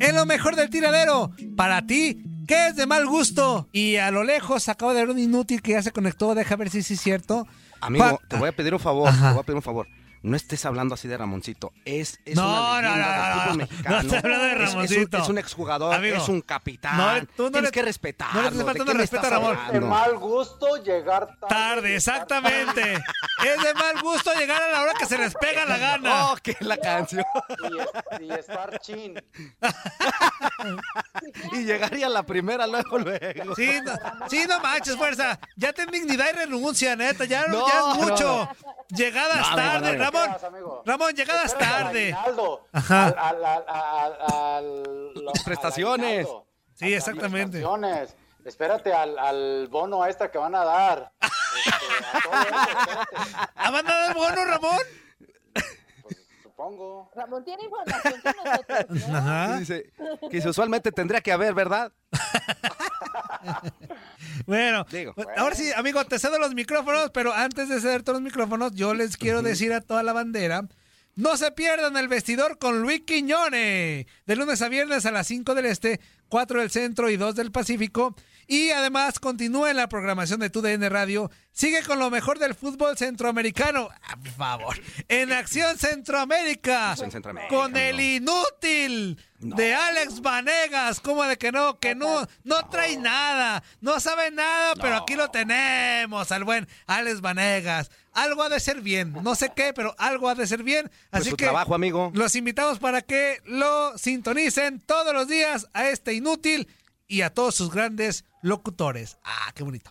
En lo mejor del tiradero, para ti, ¿qué es de mal gusto? Y a lo lejos acabo de ver un inútil que ya se conectó, deja ver si sí es cierto. Amigo, Pa- te voy a pedir un favor, Ajá. te voy a pedir un favor. No estés hablando así de Ramoncito. Es, es No, una no, leyenda no, del no, fútbol no. mexicano. No estoy hablando de Es- es un-. Es un, exjugador, Amigo, es un capitán. no, tú no Tienes le- que respetarlo. no le estés ¿De faltando qué me respeto a Ramón. De mal gusto llegar tarde. Tarde, exactamente. es de mal gusto llegar a la hora que se les pega la gana. Oh, que la canción. Y, y estar chin. y llegaría a la primera luego, luego. Sí, no, sí, no manches, fuerza. Ya ten dignidad y renuncia, neta. Ya, No, ya es no, mucho. Llegadas No, amigo, tarde, amigo. Ramón. Ramón, llegadas Espérate tarde. aguinaldo, Ajá. Al, al, al, al, al- lo- al prestaciones. Sí, las exactamente. prestaciones. Espérate al, al bono extra que van a dar. Este, a todo eso, espérate. ¿Ha mandado el bono, Ramón? Pues, supongo. Ramón tiene información con nosotros, ¿no? Ajá. Dice que usualmente tendría que haber, ¿verdad? Bueno, Digo. pues, ahora sí, amigo, te cedo los micrófonos, pero antes de cederte los micrófonos, yo les quiero decir a toda la bandera, no se pierdan el vestidor con Luis Quiñone, de lunes a viernes a las 5 del Este, 4 del Centro y 2 del Pacífico. Y además continúa en la programación de TUDN Radio. Sigue con lo mejor del fútbol centroamericano. Ah, por favor. En Acción Centroamérica. Acción Centroamérica, Con el inútil de Alex Vanegas. ¿Cómo de que no? Que no, no trae nada. No sabe nada, pero aquí lo tenemos. Al buen Alex Vanegas. Algo ha de ser bien. No sé qué, pero algo ha de ser bien. Pues Así su que trabajo, amigo. los invitamos para que lo sintonicen todos los días a este inútil y a todos sus grandes locutores. Ah, qué bonito.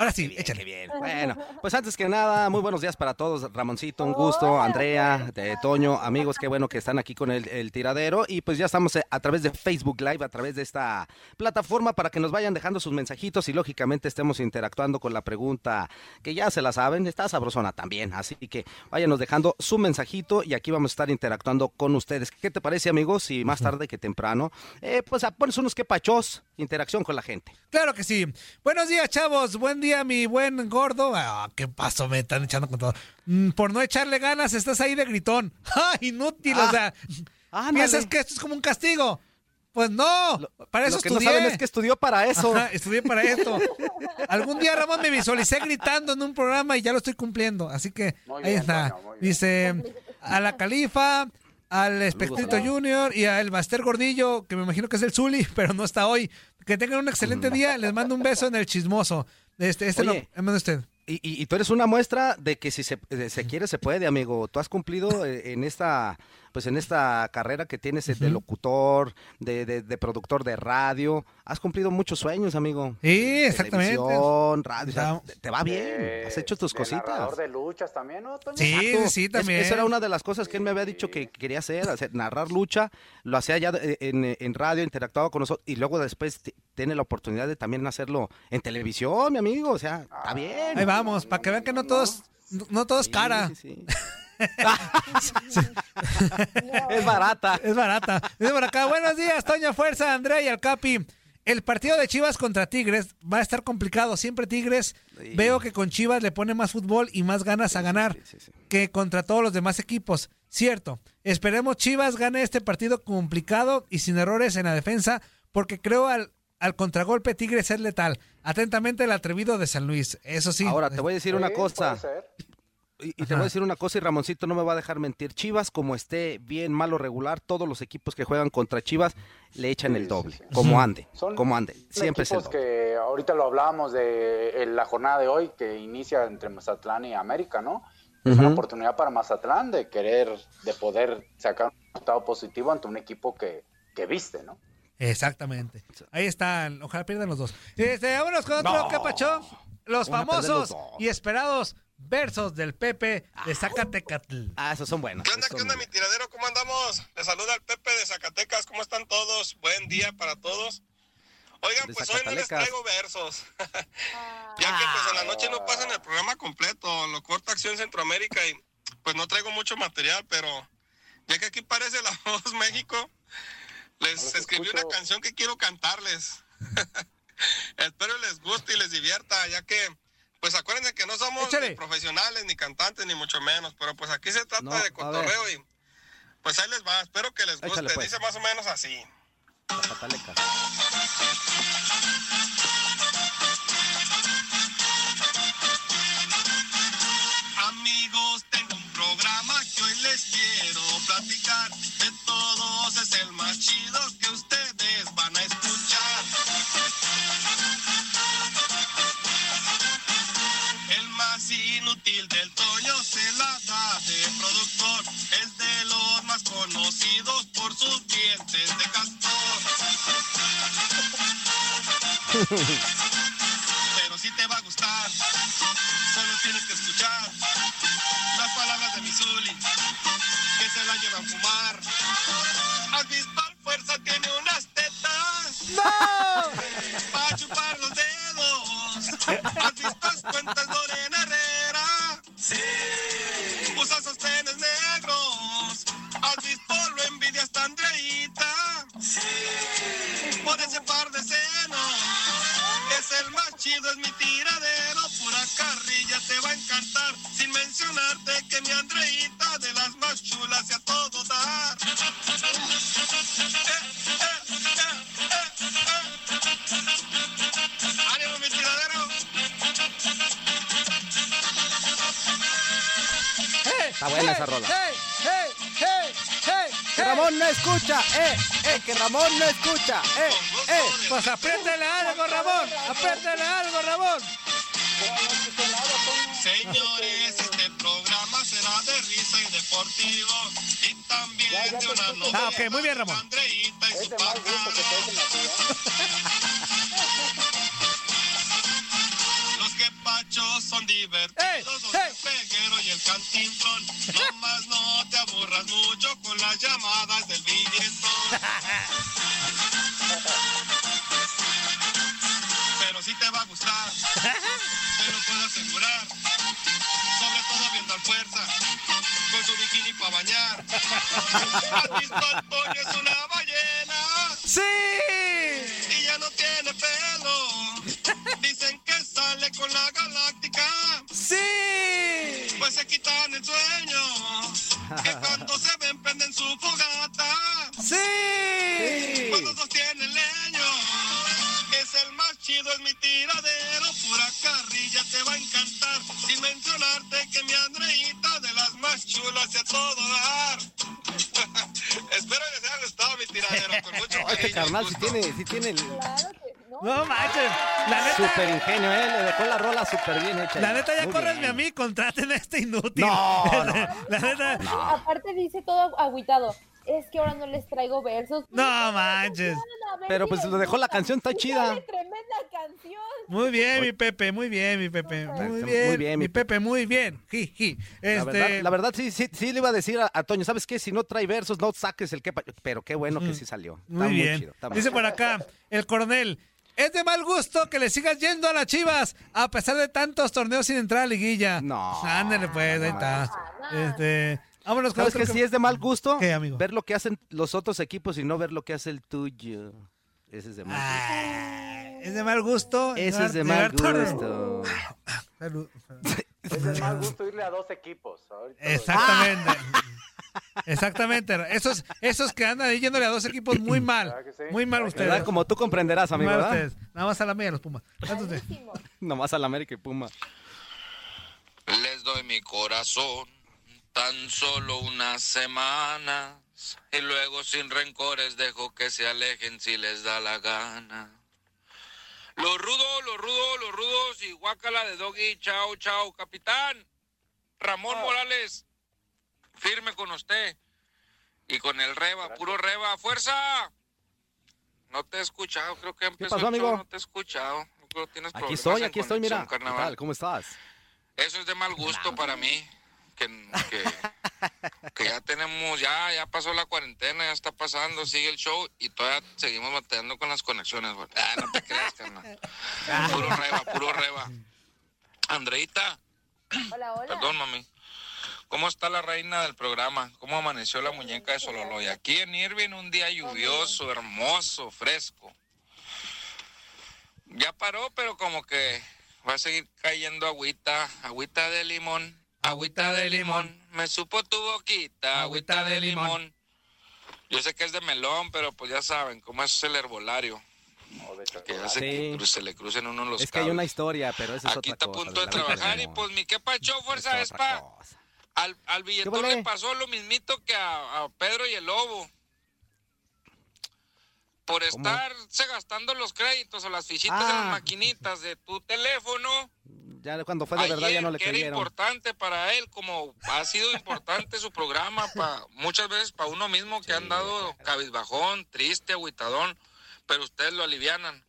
Ahora sí, échale. Bien. Bueno, pues antes que nada, muy buenos días para todos. Ramoncito, un gusto. Andrea, de Toño, amigos, qué bueno que están aquí con el, el tiradero. Y pues ya estamos eh, a través de Facebook Live, a través de esta plataforma para que nos vayan dejando sus mensajitos y lógicamente estemos interactuando con la pregunta que ya se la saben. Está sabrosona también. Así que váyanos dejando su mensajito y aquí vamos a estar interactuando con ustedes. ¿Qué te parece, amigos? Si más tarde que temprano, eh, pues pones unos que pachos, interacción con la gente. Claro que sí. Buenos días, chavos. Buen día, mi buen gordo. Ah, ¿Qué pasó? Me están echando con todo. Mm, por no echarle ganas, estás ahí de gritón. ¡Ah, inútil! o Ah, sea, ándale. ¿piensas que esto es como un castigo? Pues no, para eso Lo que estudié. no saben es que estudió para eso. Ajá, estudié para esto. Algún día, Ramón, me visualicé gritando en un programa y ya lo estoy cumpliendo. Así que Muy ahí bien, está. Dice a la Califa, al Espectrito. Junior y al Master Gordillo, que me imagino que es el Zuli, pero no está hoy. Que tengan un excelente día. Les mando un beso en el chismoso. Este, este Oye. manda usted. Y, y- y tú eres una muestra de que si se, eh, se quiere, se puede, amigo. Tú has cumplido eh, en esta, pues en esta carrera que tienes eh, de locutor, de, de- de productor de radio. Has cumplido muchos sueños, amigo. Sí, exactamente. Televisión, radio. o sea, te, va bien. Eh, Has hecho tus de cositas. narrador de luchas también, ¿no, Toño? Sí, Exacto. sí, Es- también. esa era una de las cosas que él me había dicho que quería hacer, hacer narrar lucha. Lo hacía ya de- en, en radio, interactuaba con nosotros y luego después tiene la oportunidad de también hacerlo en televisión, mi amigo. O sea, está bien. Ahí vamos, para que vean que no todos, no todo es Sí, cara. sí, sí. Es barata. Es barata. Dice por acá, buenos días, Toño Fuerza, Andrea y el Capi. El partido de Chivas contra Tigres va a estar complicado. Siempre Tigres Sí. veo que con Chivas le pone más fútbol y más ganas a ganar sí, sí. que contra todos los demás equipos. Cierto. Esperemos Chivas gane este partido complicado y sin errores en la defensa porque creo al, al contragolpe Tigres es letal. Atentamente el atrevido de San Luis. Eso sí. Ahora te voy a decir una cosa. Y, y te voy a decir una cosa y Ramoncito no me va a dejar mentir. Chivas, como esté bien, malo, regular, todos los equipos que juegan contra Chivas le echan Sí, el doble. sí. Como ande, Son como ande. Siempre es el doble. que ahorita lo hablábamos de la jornada de hoy que inicia entre Mazatlán y América, ¿no? Es una oportunidad para Mazatlán de querer, de poder sacar un resultado positivo ante un equipo que, que viste, ¿no? Exactamente. Ahí están. Ojalá pierdan los dos. Este, vámonos con otro No. capachón. Los famosos los y esperados versos del Pepe de Zacatecatl. Ah, esos son buenos. ¿Qué onda, qué onda, mi tiradero? ¿Cómo andamos? Les saluda el Pepe de Zacatecas. ¿Cómo están todos? Buen día para todos. Oigan, pues hoy no les traigo versos. ya que pues en la noche no pasan el programa completo. Lo corta Acción Centroamérica y pues no traigo mucho material, pero ya que aquí parece la voz México, les escribí escucho. una canción que quiero cantarles. Espero les guste y les divierta, ya que pues acuérdense que no somos Échale. ni profesionales, ni cantantes, ni mucho menos, pero pues aquí se trata No, de cotorreo y pues ahí les va, espero que les guste. Échale, pues. Dice más o menos así. Amigos, tengo un programa que hoy les quiero platicar. De todos es el más chido que ustedes van a escuchar. Inútil del Toño se la da de productor. Es de los más conocidos por sus dientes de castor. Pero si te va a gustar, solo tienes que escuchar las palabras de mi Zuli, que se la llevan a fumar. ¿Has visto al fuerza tiene unas tetas? ¡No! Para chupar los dedos. ¿Has visto las cuentas Lorena escucha, eh, eh, que Ramón no escucha, eh, eh. Pues apriétale algo, Ramón. Apriétale algo, Ramón. Señores, este programa será de risa y deportivo. Y también de una novela. Ah, ok, muy bien, Ramón. Andreita y Es su de más gusto que te ¿Has visto al Toño? Es una ballena ¡Sí! y ya no tiene pelo. Dicen que sale con la galáctica, ¡Sí! pues se quitan el sueño. Que cuando se ven prenden su fogata, ¡Sí! cuando sostienen leño. Es el más chido, es mi tiradero, pura carrilla te va a encantar. Sin mencionarte que mi Andreita de las más chulas a todo dar. Este carnal sí tiene, sí tiene el Claro que no. No manches. La neta, super ingenio, eh, le dejó la rola súper bien hecha. la neta ya Muy córrenme bien. a mí, contraten a este inútil. No, no, La neta, Aparte dice todo agüitado. Es que ahora no les traigo versos. No manches. Pero pues lo dejó la canción, está chida. Tremenda canción. muy bien, mi Pepe, muy bien, mi Pepe. Muy Muy bien, bien, mi mi Pepe, muy bien. Ji, ji. La Este, verdad, la verdad sí, sí, sí le iba a decir a, a Toño, ¿sabes qué? Si no trae versos, no saques el que... Pero qué bueno que sí salió. Está muy bien. chido, está muy Dice por acá, el coronel. Es de mal gusto que le sigas yendo a las chivas a pesar de tantos torneos sin entrar a liguilla. No. Ándale, pues, ahí está. Este, vámonos con ¿Sabes que otro sí es de mal gusto? ¿Qué, amigo? Ver lo que hacen los otros equipos y no ver lo que hace el tuyo. Ese es de mal gusto. Ah, es de mal gusto. Ese es de mal gusto. Salud. Es de mal gusto irle a dos equipos. ahorita lo- Exactamente. Exactamente. Esos, esos que andan ahí yéndole a dos equipos muy mal. ¿Verdad que? Muy mal ¿Verdad que ustedes. ¿Verdad? Como tú comprenderás, amigo, mal ¿verdad? ustedes. Nada más a la media los Pumas. Entonces, Malísimo. Nomás al América y Puma. Les doy mi corazón tan solo unas semanas y luego sin rencores dejo que se alejen si les da la gana. Los rudos, los rudos, los rudos y guácala de doggy, chao, chao, capitán. Ramón Morales, firme con usted y con el reba, puro reba, fuerza. No te he escuchado, creo que empezó pasó, el show, amigo? no te he escuchado. Creo que tienes Aquí estoy, aquí estoy, mira. ¿Qué tal? ¿Cómo estás? Eso es de mal gusto para mí. Que, que, que ya tenemos, ya, ya pasó la cuarentena, ya está pasando, sigue el show y todavía seguimos batallando con las conexiones, güey. Ah, no te creas, carnal. Puro reba, puro reba. Andreita, Hola, hola. perdón, mami. ¿Cómo está la reina del programa? ¿Cómo amaneció la muñeca de Sololoy? Aquí en Irving un día lluvioso, hermoso, fresco. Ya paró, pero como que va a seguir cayendo agüita, agüita de limón, agüita de limón. Me supo tu boquita, agüita de limón. Yo sé que es de melón, pero pues ya saben cómo es el herbolario. Que hace que Sí. se le crucen uno los Es que hay una historia, pero esa es Aquí otra está a punto de trabajar y pues mi qué pacho, fuerza, es pa... Al, al billetón vale? le pasó lo mismito que a, a Pedro y el Lobo. Por ¿Cómo? estarse gastando los créditos o las fichitas en Ah. las maquinitas de tu teléfono. Ya cuando fue de verdad ya ayer, no le que era creyeron. importante para él, como ha sido importante su programa, pa, muchas veces para uno mismo que han dado cabizbajón, triste, agüitadón, pero ustedes lo alivianan.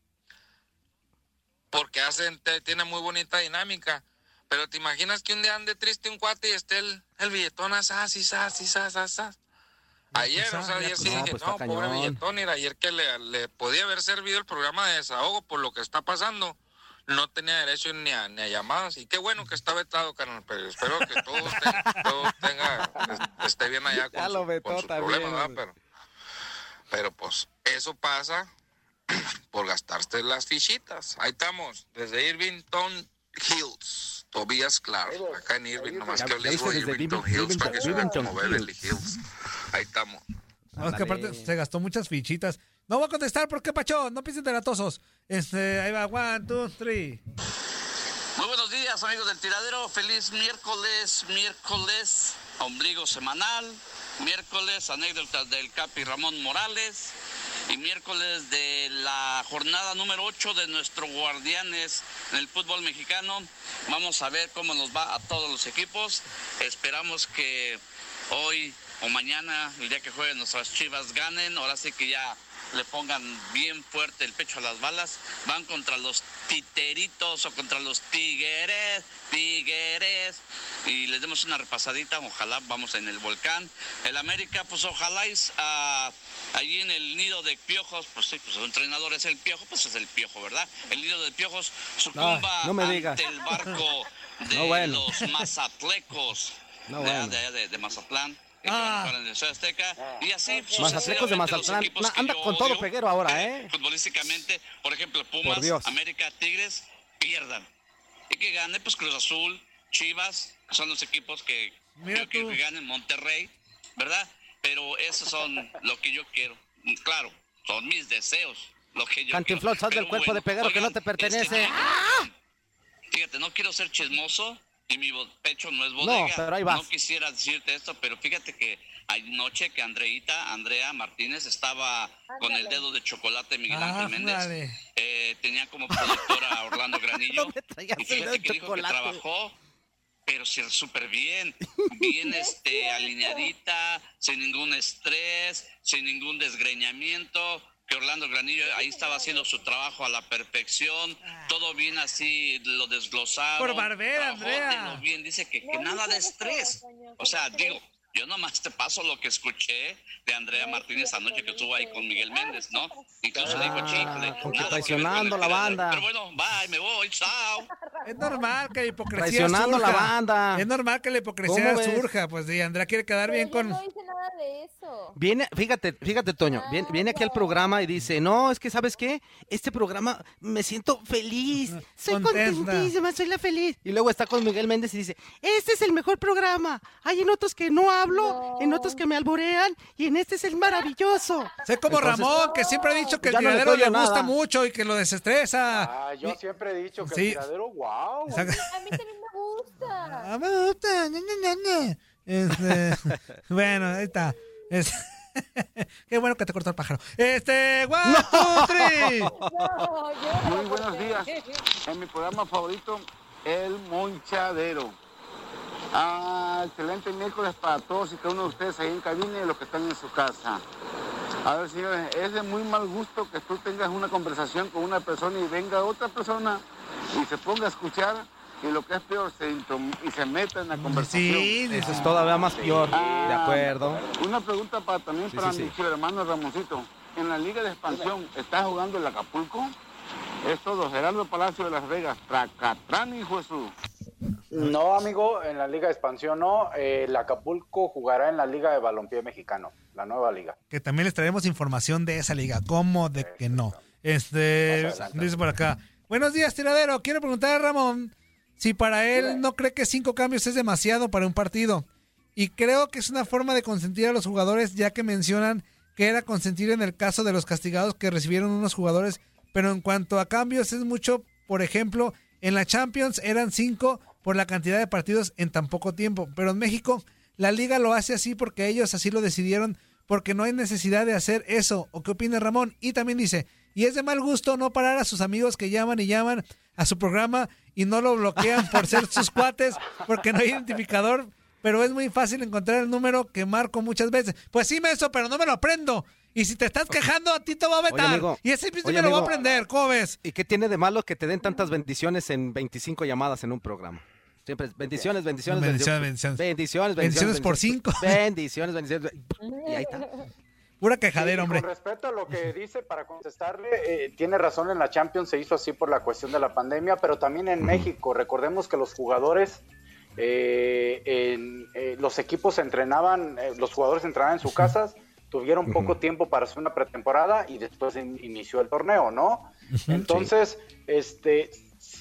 Porque hacen, tiene muy bonita dinámica. Pero te imaginas que un día ande triste un cuate y esté el, el billetón así, así, así, así, así. Ayer, pues, o sea, ah, ayer sí pues, no, dije, pues, no, pobre cañón". billetón, mira, ayer que le, le podía haber servido el programa de desahogo por lo que está pasando, no tenía derecho ni a, ni a llamadas. Y qué bueno que está vetado, carnal, pero espero que todo, esté- todo tenga, es- esté bien allá con, Ya su- lo vetó con sus también, problemas, ¿verdad? hombre. Pero, pero pues eso pasa por gastarte las fichitas. Ahí estamos, desde Irvington Hills. Tobias Clark, acá en Irving, nomás que Irvington Irving- Hills para que como Beverly Hills. Ahí estamos. no, es que aparte se gastó muchas fichitas. No voy a contestar, ¿por qué, Pacho? No piensen delatosos. Este, ahí va, one, two, three. Muy buenos días, amigos del tiradero. Feliz miércoles, miércoles, ombligo semanal, miércoles, anécdotas del Capi Ramón Morales y miércoles de la jornada número 8 de nuestro Guardianes en el fútbol mexicano. Vamos a ver cómo nos va a todos los equipos. Esperamos que hoy o mañana, el día que jueguen nuestras chivas, ganen. Ahora sí que ya le pongan bien fuerte el pecho a las balas. Van contra los titeritos o contra los tigres, tigres. Y les demos una repasadita. Ojalá vamos en el volcán. El América, pues ojalá es ah, allí en el nido de piojos. Pues sí, pues su entrenador es el piojo, pues es el piojo, ¿verdad? El nido de piojos sucumba No, ante el barco de No, bueno. los mazatlecos No, de, bueno. de allá de, de Mazatlán. Ah. van a jugar en el Azteca, y así Mazatlecos de Mazatlán. equipos Na- que anda con todo odio, peguero ahora, ¿eh? Futbolísticamente, por ejemplo, Pumas, Por Dios. América, Tigres, pierdan. Y que gane, pues Cruz Azul, Chivas, que son los equipos que Mira que ganen Monterrey, ¿verdad? Pero esos son lo que yo quiero. Claro, son mis deseos. Lo que yo Cantinflón, quiero. sal del Pero cuerpo de peguero que no te pertenece. fíjate, Fíjate, no quiero ser chismoso y mi bo- pecho no es bodega. pero ahí vas. No quisiera decirte esto, pero fíjate que anoche que Andreita, Andrea Martínez estaba con el dedo de chocolate Miguel Ah, Ángel Méndez. Eh, tenía como productora a Orlando Granillo. No y fíjate que dijo que trabajó, pero sí, súper bien, bien este, alineadita, sin ningún estrés, sin ningún desgreñamiento. Que Orlando Granillo ahí estaba haciendo su trabajo a la perfección, todo bien así, lo desglosaron. Por Barbera, Andrea. bien, dice que, que nada de estrés. O sea, digo, Yo nomás te paso lo que escuché de Andrea Martínez anoche que estuvo ahí con Miguel Méndez, ¿no? Incluso dijo chicle. traicionando la banda. Pero bueno, bye, me voy, chao. Es normal que la hipocresía Traicionando surja. la banda. Es normal que la hipocresía surja. Pues sí, Andrea quiere quedar bien con... no hice nada de eso. Viene, fíjate, fíjate, Toño, viene, viene aquí al programa y dice, no, es que, ¿sabes qué? Este programa me siento feliz, soy Contenta. contentísima, soy la feliz. Y luego está con Miguel Méndez y dice, este es el mejor programa. Hay en otros que no hablo, en otros que me alborean, y en este es el maravilloso. Sé como Entonces- Ramón, que siempre ha dicho que el Ya no le tiradero le, gusta nada. mucho y que lo desestresa. Ah, yo siempre he dicho que Sí. el tiradero, wow. A mí también me gusta. Ah, me gusta. Este, bueno, ahí está. Es- Qué bueno que te cortó el pájaro. Este, one, two, three. No, Muy buenos días. En mi programa favorito, El Monchadero. Ah, excelente miércoles para todos y cada uno de ustedes ahí en cabina y los que están en su casa. A ver, señores, es de muy mal gusto que tú tengas una conversación con una persona y venga otra persona y se ponga a escuchar y lo que es peor, se, y se meta en la conversación. Sí, Eso es todavía más peor, de Ah, acuerdo. Una pregunta para, también Sí, para sí, mi sí. hermano Ramoncito. En la Liga de Expansión, ¿está jugando el Acapulco? Es todo. Gerardo Palacio de Las Vegas. Tracatrán, de su. No, amigo, en la Liga de Expansión no. Eh, el Acapulco jugará en la Liga de Balompié Mexicano, la nueva liga. Que también les traemos información de esa liga. ¿Cómo de que no? Este, dice por acá. Buenos días, tiradero. Quiero preguntar a Ramón si para él no cree que cinco cambios es demasiado para un partido. Y creo que es una forma de consentir a los jugadores, ya que mencionan que era consentir en el caso de los castigados que recibieron unos jugadores. Pero en cuanto a cambios, es mucho. Por ejemplo, en la Champions eran cinco por la cantidad de partidos en tan poco tiempo. Pero en México, la liga lo hace así porque ellos así lo decidieron, porque no hay necesidad de hacer eso. ¿O qué opina Ramón? Y también dice, y es de mal gusto no parar a sus amigos que llaman y llaman a su programa y no lo bloquean por ser sus cuates, porque no hay identificador, pero es muy fácil encontrar el número que marco muchas veces. Pues sí, Menso, pero no me lo aprendo. Y si te estás quejando, a ti te va a vetar. amigo, y ese mismo oye, me lo voy a aprender, ¿cómo ves? ¿Y qué tiene de malo que te den tantas bendiciones en 25 llamadas en un programa? Siempre es bendiciones, bendiciones, Bendiciones, bendiciones. bendiciones. Bendiciones, Bendiciones por cinco. Bendiciones, bendiciones. Y ahí está. Pura quejadera, Sí, hombre. Con respecto a lo que dice, para contestarle, eh, tiene razón, en la Champions se hizo así por la cuestión de la pandemia, pero también en México. Recordemos que los jugadores, eh, en, eh, los equipos entrenaban, eh, los jugadores entrenaban en sus casas, tuvieron poco tiempo para hacer una pretemporada y después in- inició el torneo, ¿no? Entonces, este,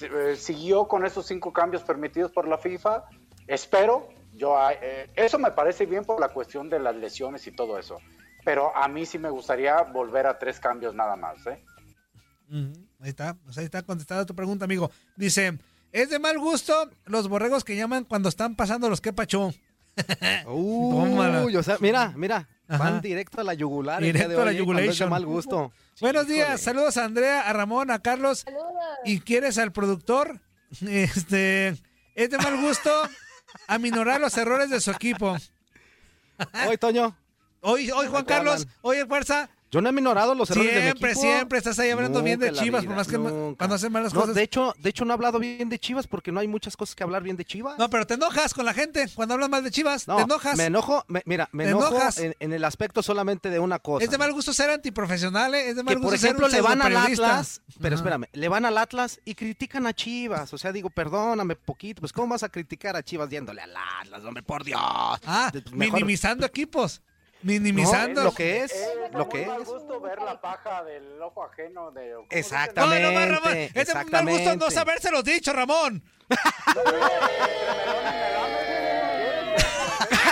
eh, siguió con esos cinco cambios permitidos por la FIFA. Espero, yo, ah, eh, eso me parece bien por la cuestión de las lesiones y todo eso. Pero a mí sí me gustaría volver a tres cambios nada más, ¿eh? Ahí está, pues ahí está contestada tu pregunta, amigo. Dice, es de mal gusto los borregos que llaman cuando están pasando los que. Uy, o sea, mira, mira, Ajá. van directo a la yugular. el día Directo de a la ¿eh? Mal gusto. Buenos Híjole. días, saludos a Andrea, a Ramón, a Carlos. ¿Y quieres al productor? Este, es de mal gusto aminorar los errores de su equipo. Hoy, Toño. Hoy, hoy Juan Carlos, hoy Fuerza. Yo no he minorado los errores de mi Siempre, equipo. siempre estás ahí hablando bien de Chivas, vida, por más que nunca. cuando hacen malas No, cosas. de hecho, de hecho no he hablado bien de Chivas porque no hay muchas cosas que hablar bien de Chivas. No, pero te enojas con la gente cuando hablas mal de Chivas. No, te enojas. Me enojo, me- mira, me Te enojo enojas. en, en el aspecto solamente de una cosa. Es de mal gusto ser antiprofesional, ¿eh? es de mal que gusto por ejemplo ser un le van al. Atlas, pero Ajá. espérame, le van al Atlas y critican a Chivas, o sea, digo, perdóname poquito, pues cómo vas a criticar a Chivas yéndole al Atlas, hombre, por Dios. Ah, mejor- minimizando equipos. Minimizando. No, lo que es, lo muy que mal es. gusto ver la paja del ojo ajeno de... Exactamente. no, no, Ramón. Es de mal gusto no exactamente. sabérselo dicho, Ramón.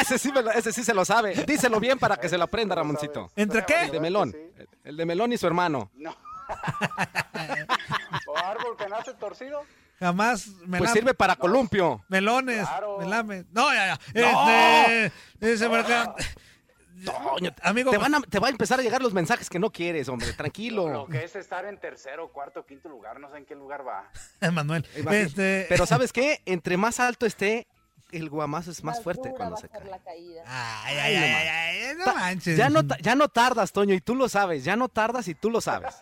ese, sí me lo- ese sí se lo sabe. Díselo bien para que se lo aprenda, Ramoncito. ¿Entre qué? El de melón. El de melón y su hermano. No. ¿O árbol que nace torcido? Jamás me Pues la- sirve para columpio. Melones, Claro. melame. No, ya, ya. ¡No! Este, acá. Toño, Amigo, te, van a, te va a empezar a llegar los mensajes que no quieres, hombre. Tranquilo. Lo que es estar en tercero, cuarto, quinto lugar, no sé en qué lugar va. Manuel. Este, Pero ¿sabes qué? Entre más alto esté, el guamazo es más fuerte cuando va se cae. la caída. Ay, ay, ay, ay, ay, no manches. Ya no, ya no tardas, Toño, y tú lo sabes. Ya no tardas y tú lo sabes.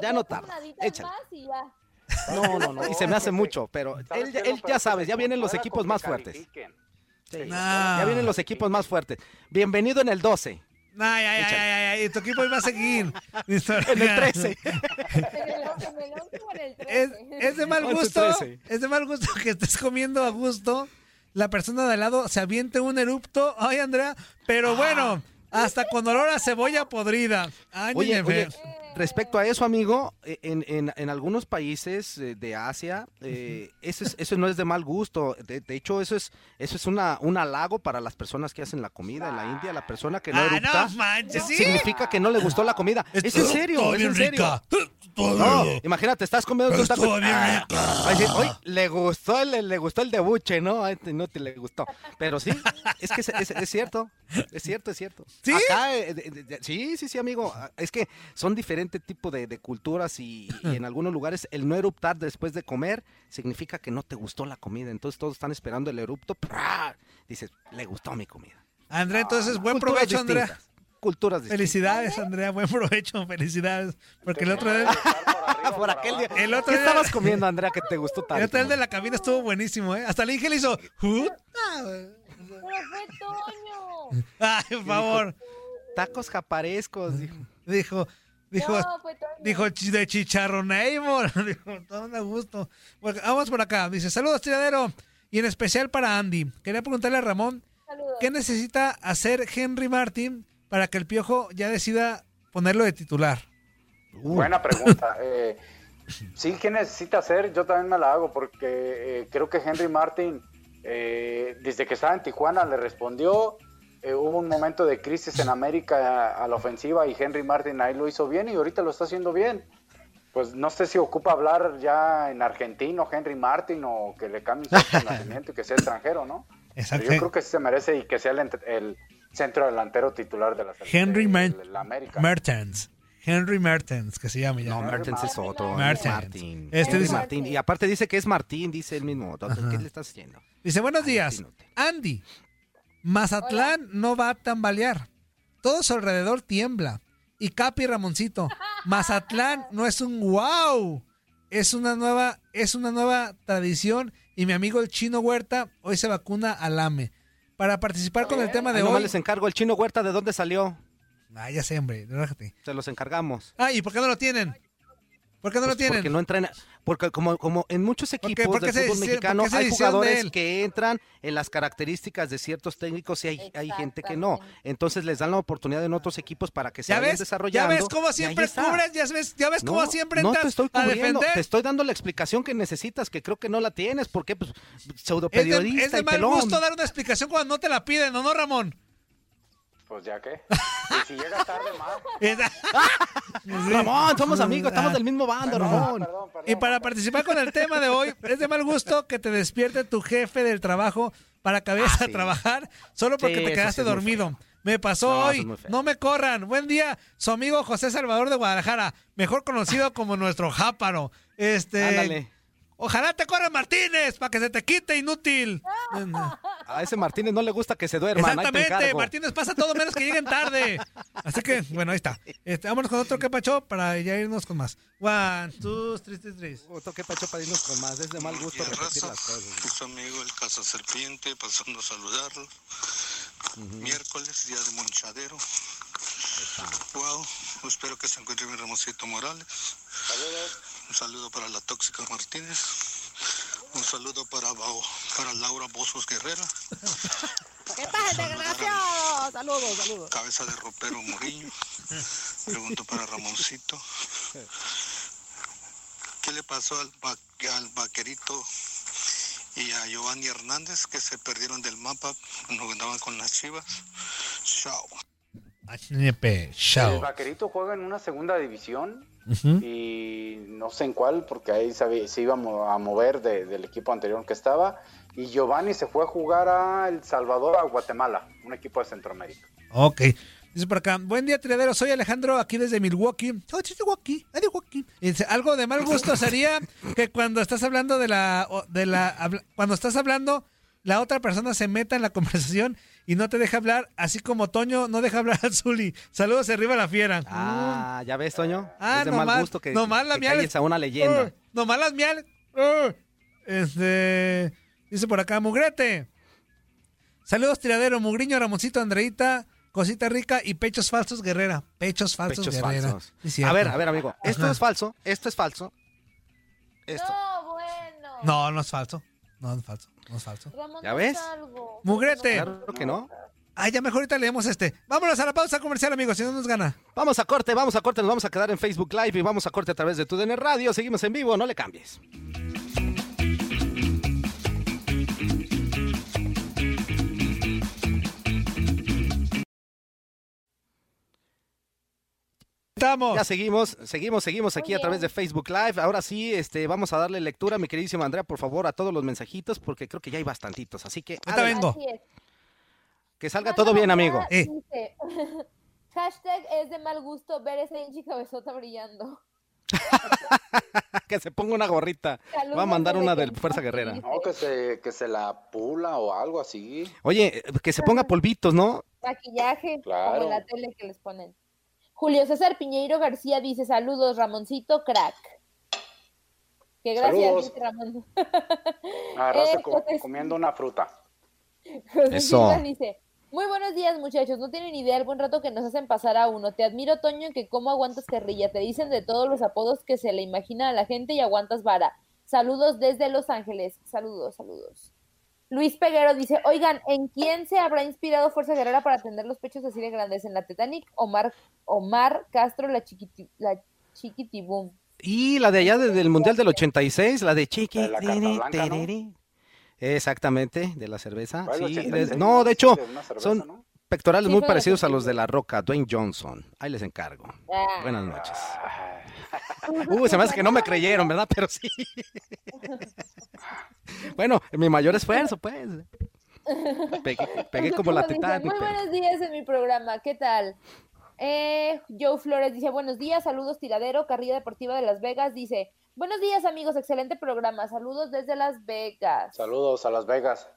Ya no tarda. jornaditas Échale. más y ya. No, no, no. Y se me hace mucho, pero ¿Sabes él, él ya sabes, ya vienen los equipos más fuertes. Califiquen. Sí. No. Ya vienen los equipos más fuertes. Bienvenido en el 12. Ay, ay, ay, ay, ay, y tu equipo iba a seguir. En el 13. En el, en el 11 o en el 13. Es, es de mal 11, gusto, 13. es de mal gusto que estés comiendo a gusto. La persona de al lado se aviente un erupto. Ay, Andrea, pero bueno, hasta con olor a cebolla podrida. Ay, Oye, oye. Respecto a eso, amigo, eh, en, en- en algunos países eh, de Asia, eh, eso, es- eso no es de mal gusto. De, de hecho, eso es eso es una, un halago para las personas que hacen la comida. En la India, la persona que no Ah, erupta no manches, sí. significa que no le gustó la comida. Es en serio, es en serio. No, imagínate, estás comiendo tu taco. Ah, rica. va a decir, "Oye, le gustó el, le gustó el debuche, ¿no? No te le gustó. Pero sí, es que es, es- es cierto. Es cierto, es cierto. ¿Sí? Acá, eh, sí, sí, sí, amigo. Ah, Es que son diferentes tipos de, de culturas y, y en algunos lugares el no eruptar después de comer significa que no te gustó la comida. Entonces todos están esperando el erupto. ¡prá! Dices, le gustó mi comida. Andrea, entonces, buen Culturas provecho, Andrea. distintas. Culturas distintas. Felicidades, Andrea, buen provecho, felicidades. Porque el otro día, Por aquel día. El otro ¿Qué día- estabas comiendo, Andrea, que te gustó tanto? el otro día de la cabina estuvo buenísimo, ¿eh? Hasta el Inge le hizo. "Juta". Pero fue Toño. Ay, por favor. Tacos japarescos, dijo. Dijo, dijo, No, Toño. dijo de chicharro Neymar. Dijo, todo a gusto. Bueno, vamos por acá. Dice, saludos, tiradero. Y en especial para Andy. Quería preguntarle a Ramón, Saludos. ¿qué necesita hacer Henry Martin para que el piojo ya decida ponerlo de titular? Uh. Buena pregunta. Eh, sí, ¿qué necesita hacer? Yo también me la hago porque eh, creo que Henry Martin, eh, desde que estaba en Tijuana, le respondió. Eh, hubo un momento de crisis en América a, a la ofensiva y Henry Martin ahí lo hizo bien y ahorita lo está haciendo bien. Pues no sé si ocupa hablar ya en argentino Henry Martin o que le cambie su nacimiento y que sea extranjero, ¿no? Pero yo creo que sí se merece y que sea el, ent- el centro delantero titular de la selección Henry de- Mer- de la América. Mertens. Henry Mertens, que se llama ya. No, Mertens es otro. Mertens. Martín. Este Henry dice- Martín. Y aparte dice que es Martín, dice él mismo. Entonces. ¿qué le estás haciendo? Dice, buenos días. Andy, Mazatlán no va a tambalear. Todo su alrededor tiembla. Y Capi Ramoncito, Mazatlán no es un wow. Es una nueva, es una nueva tradición. Y mi amigo el chino Huerta hoy se vacuna al AME. Para participar con el tema de hoy. les encargo. ¿El chino Huerta de dónde salió? Ah, ya sé, hombre, relájate. Se los encargamos. Ah, ¿y por qué no lo tienen? ¿Por qué no lo Pues tienen? Porque no entrena. Porque como, como en muchos equipos ¿Por qué del fútbol mexicano hay jugadores que entran en las características de ciertos técnicos y hay, hay gente que no. Entonces les dan la oportunidad en otros equipos para que se ¿Ya vayan ves? ¿Ya desarrollando. ves cómo siempre cubres? ¿Ya ves, ya ves cómo No, siempre no entras te estoy a cubriendo, defender? te estoy dando la explicación que necesitas, que creo que no la tienes, porque pues pseudo Es de, periodista es de y mal pelón. gusto dar una explicación cuando no te la piden, ¿o no, Ramón? Pues ya que. Y si llega tarde más. Ramón, somos amigos, estamos del mismo bando, Perdón, Ramón. perdón, perdón. Y para participar con el tema de hoy, es de mal gusto que te despierte tu jefe del trabajo para que vayas Ah, a sí. trabajar solo porque Sí, te quedaste sí dormido. Me pasó No, hoy, no me corran. Buen día, su amigo José Salvador de Guadalajara, mejor conocido como nuestro Jáparo. Este, Ándale. ojalá te corran Martínez para que se te quite inútil. A ese Martínez no le gusta que se te Exactamente. Martínez pasa todo menos que lleguen tarde. Así que, bueno, ahí está. Este, vámonos con otro que pacho para ya irnos con más. One, two, three, three, three. Otro que pacho para irnos con más. Es de mal gusto repetir raza. las cosas. Su amigo el Casa Serpiente, pasando a saludarlo. Miércoles, día de Monchadero. Wow, espero que se encuentre bien Ramoncito Morales. Un saludo para la tóxica Martínez. Un saludo para, Bao- para Laura Bozos Guerrera. ¿Qué pasa, desgraciado? Saludos, saludos. Cabeza de ropero Murillo. Pregunto para Ramoncito. ¿Qué le pasó al, va- al vaquerito y a Giovanni Hernández que se perdieron del mapa cuando andaban con las chivas? Chao. El chao. vaquerito juega en una segunda división Y no sé en cuál, porque ahí se, se iba a mo- a mover de- del equipo anterior que estaba. Y Giovanni se fue a jugar a El Salvador, a Guatemala, un equipo de Centroamérica. Ok. Dice por acá, buen día, triadero. Soy Alejandro, aquí desde Milwaukee. Oh, algo de mal gusto sería que cuando estás hablando de la, de la, cuando estás hablando, la otra persona se meta en la conversación y no te deja hablar, así como Toño no deja hablar al Zuli. Saludos arriba la fiera. Ah, ya ves, Toño. Ah, es de nomás- mal gusto que, nomás la que calles a una leyenda. Uh, nomás las miel. Uh. Este, dice por acá, Mugrete. Saludos, tiradero, Mugriño, Ramoncito, Andreita, Cosita Rica y Pechos Falsos Guerrera. Pechos Falsos Pechos Guerrera. falsos. A ver, a ver, amigo. Esto Ajá. es falso. Esto es falso. Esto. No, bueno. No, no es falso. No, no es falso. No es falso. Ramón, ¿Ya ves? algo. Mugrete. Claro que no. Ay, ya mejor ahorita leemos este. Vámonos a la pausa comercial, amigos, si no nos gana. Vamos a corte, vamos a corte, nos vamos a quedar en Facebook Live y vamos a corte a través de TUDN Radio. Seguimos en vivo, no le cambies. Estamos. Ya seguimos, seguimos, seguimos aquí a través de Facebook Live. Ahora sí, este, vamos a darle lectura, mi queridísima Andrea, por favor, a todos los mensajitos, porque creo que ya hay bastantitos. Así que Ahorita vengo. Que salga todo bien, amigo. Eh. Dice, hashtag es de mal gusto ver esa hinchi cabezota brillando. que se ponga una gorrita. Saludos Va a mandar una de Fuerza Guerrera. No, que se, que se la pula o algo así. Oye, que se ponga polvitos, ¿no? Maquillaje, Claro. como en la tele que les ponen. Julio César Piñeiro García dice, saludos, Ramoncito, crack. Que gracias, Saludos. dice Ramón. Agarrarse Eh, co- comiendo una fruta. José Eso. Dice, muy buenos días muchachos, no tienen idea el buen rato que nos hacen pasar a uno. Te admiro, Toño, en que cómo aguantas carrilla. Te dicen de todos los apodos que se le imagina a la gente y aguantas vara. Saludos desde Los Ángeles. Saludos, saludos. Luis Peguero dice, oigan, ¿en quién se habrá inspirado Fuerza Guerrera para tener los pechos así de grandes? ¿En la Titanic? Omar, Omar Castro, la, chiquiti, la chiquitibum. Y la de allá desde el Mundial del 86, la de Chiqui. La de la carta blanca, ¿no? tereré. Exactamente, de la cerveza. ¿Cuál, Sí, 86? de- no, de hecho, De una cerveza, son ¿no? pectorales Sí, muy parecidos a los de La Roca, Dwayne Johnson. Ahí les encargo. Ah. Buenas noches. Uh, se me hace que no me creyeron, ¿verdad? Pero sí. bueno, mi mayor esfuerzo, pues. Pegué, pegué como la Titanic. Muy pero- buenos días en mi programa, ¿qué tal? Eh, Joe Flores dice, buenos días, saludos tiradero, carrilla deportiva de Las Vegas, dice, buenos días amigos, excelente programa, saludos desde Las Vegas. Saludos a Las Vegas.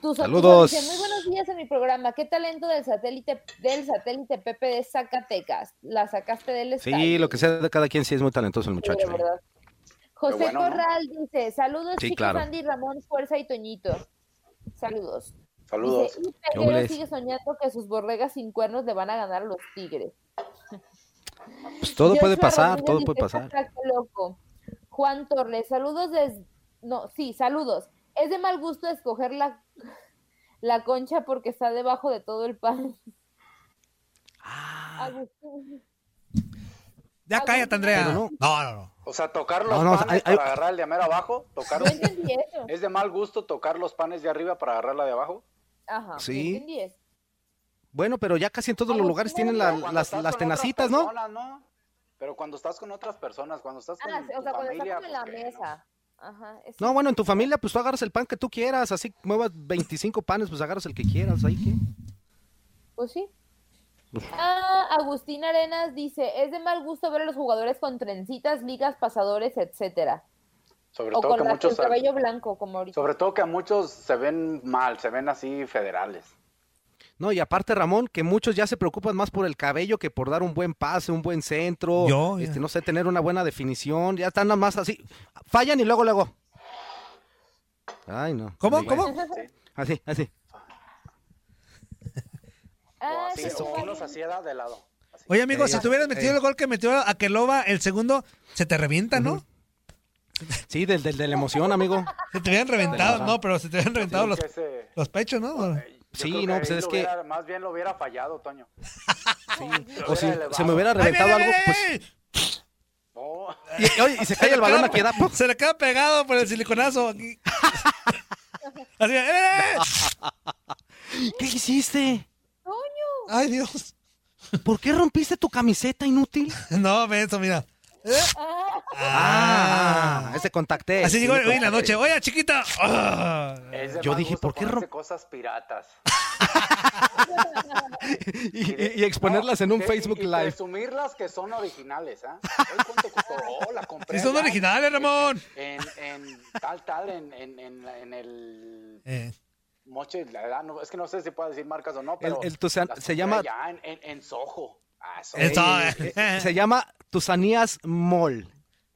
Tus Saludos. Dice, muy buenos días en mi programa, qué talento del satélite del satélite Pepe de Zacatecas, la sacaste del estadio. Sí, lo que sea de cada quien, sí es muy talentoso el Sí, muchacho. ¿eh? verdad. José bueno, ¿no? Corral dice, saludos Sí, chicos, claro. Andy, Ramón, Fuerza y Toñito. Saludos. Saludos. Dice, sigue soñando que sus borregas sin cuernos le van a ganar a los tigres. Pues todo puede pasar, todo puede pasar. "Está loco. Juan Torres, saludos desde... No, sí, saludos. Es de mal gusto escoger la, la concha porque está debajo de todo el pan. Ah. Agustín. Ya cállate, Andrea. No. no, no. no. O sea, tocar los No, no, panes hay- hay- para agarrar el de abajo. Tocar... Eso. ¿Es de mal gusto tocar los panes de arriba para agarrar la de abajo? Ajá, Sí. Bueno, pero ya casi en todos los lugares tienen la- las, estás las tenacitas, ¿no? personas, ¿no? Pero cuando estás con otras personas, cuando estás con Ah, tu o sea, cuando estamos en la pues, ¿qué, no? mesa. Ajá. No, bueno, en tu familia, pues tú agarras el pan que tú quieras, así muevas 25 panes, pues agarras el que quieras, ahí que. Pues sí. Ah, Agustín Arenas dice, es de mal gusto ver a los jugadores con trencitas, ligas, pasadores, etcétera. Sobre O todo con que muchos, el cabello blanco, como ahorita. sobre todo que a muchos se ven mal, se ven así federales. No, y aparte, Ramón, que muchos ya se preocupan más por el cabello que por dar un buen pase, un buen centro, Yo, este, no sé, tener una buena definición, ya están nada más así, fallan y luego, luego. Ay, no. ¿Cómo? ¿Cómo? Sí. Así, así. Ah, así, sí, o sí. unos así de lado. Así. Oye, amigo, Eh, si tú hubieras metido eh. el gol que metió Aqueloba el segundo, se te revienta, ¿no? Sí, del, del- de la emoción, amigo. Se te hubieran reventado, no, pero se te hubieran reventado Sí, los, ese- los pechos, ¿no? Yo Sí, creo no, pues es que- hubiera- más bien lo hubiera fallado, Toño. O si elevado. se me hubiera ¡Ay, reventado algo, pues. No, Y, oye, y se cae el balón aquí, da. Se le queda pegado por el siliconazo aquí. Así, ¡eh, eh, eh! ¿Qué hiciste? ¡Ay, Dios! ¿Por qué rompiste tu camiseta inútil? No, eso, mira. ¿Eh? Ah, ese contacté. Así llegó me hoy en la noche. Oye, chiquita. Yo dije, ¿por qué ponerse rom- cosas piratas? Y, y- y exponerlas en un De- Facebook y, y Live. presumirlas que son originales, ¿ah? Hoy, ¿Cuánto costó? Oh, la compré Sí son allá originales, Ramón. En, en tal, tal, en, en, en, la- en el Eh, moche, la verdad, no, es que no sé si puedo decir marcas o no, El- pero el Tusan- las se llama- allá en, en, en Soho. Ah, Soho. Eso, Eh, eh, se llama Tusanías Mall.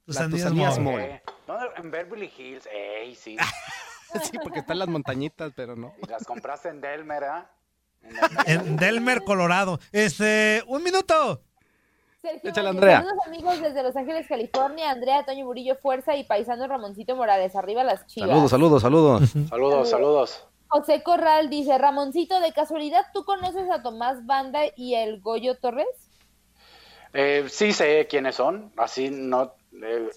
Tusanías Tusanías Mall. Mall. Eh, no, en Beverly Hills, ey, sí. sí, porque están las montañitas, pero no. Y las compraste en Delmer, ¿ah? En Delmer, Colorado. Este, un minuto. Sergio Échale, Andrea. Saludos amigos desde Los Ángeles, California. Andrea, Toño Murillo, Fuerza y paisano Ramoncito Morales. Arriba las chivas. Saludos, saludos, saludos. Saludos, saludos. José Corral dice, Ramoncito, de casualidad, ¿tú conoces a Tomás Banda y el Goyo Torres? Eh, sí sé quiénes son, así no... eh,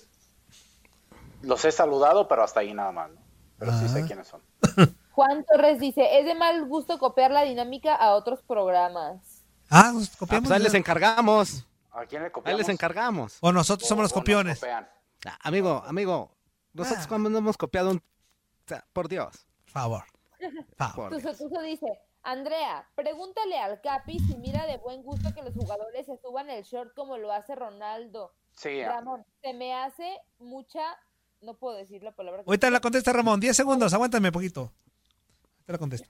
los he saludado, pero hasta ahí nada más, ¿no? Pero sí sé quiénes son. Juan Torres dice, es de mal gusto copiar la dinámica a otros programas. Ah, nos Ah, copiamos. pues ahí les encargamos. ¿A quién le Ahí copiamos? les encargamos. o nosotros somos los copiones. Ah, amigo, amigo, nosotros Ah. cuando no hemos copiado un... o sea, por Dios. Favor. Favor. Por Tuzo Tuzo dice, Andrea, pregúntale al Capi si mira de buen gusto que los jugadores se suban el short como lo hace Ronaldo. Sí, Ramón, se me hace mucha, no puedo decir la palabra. Ahorita la contesta Ramón. 10 segundos, aguántame poquito. Te la contesto.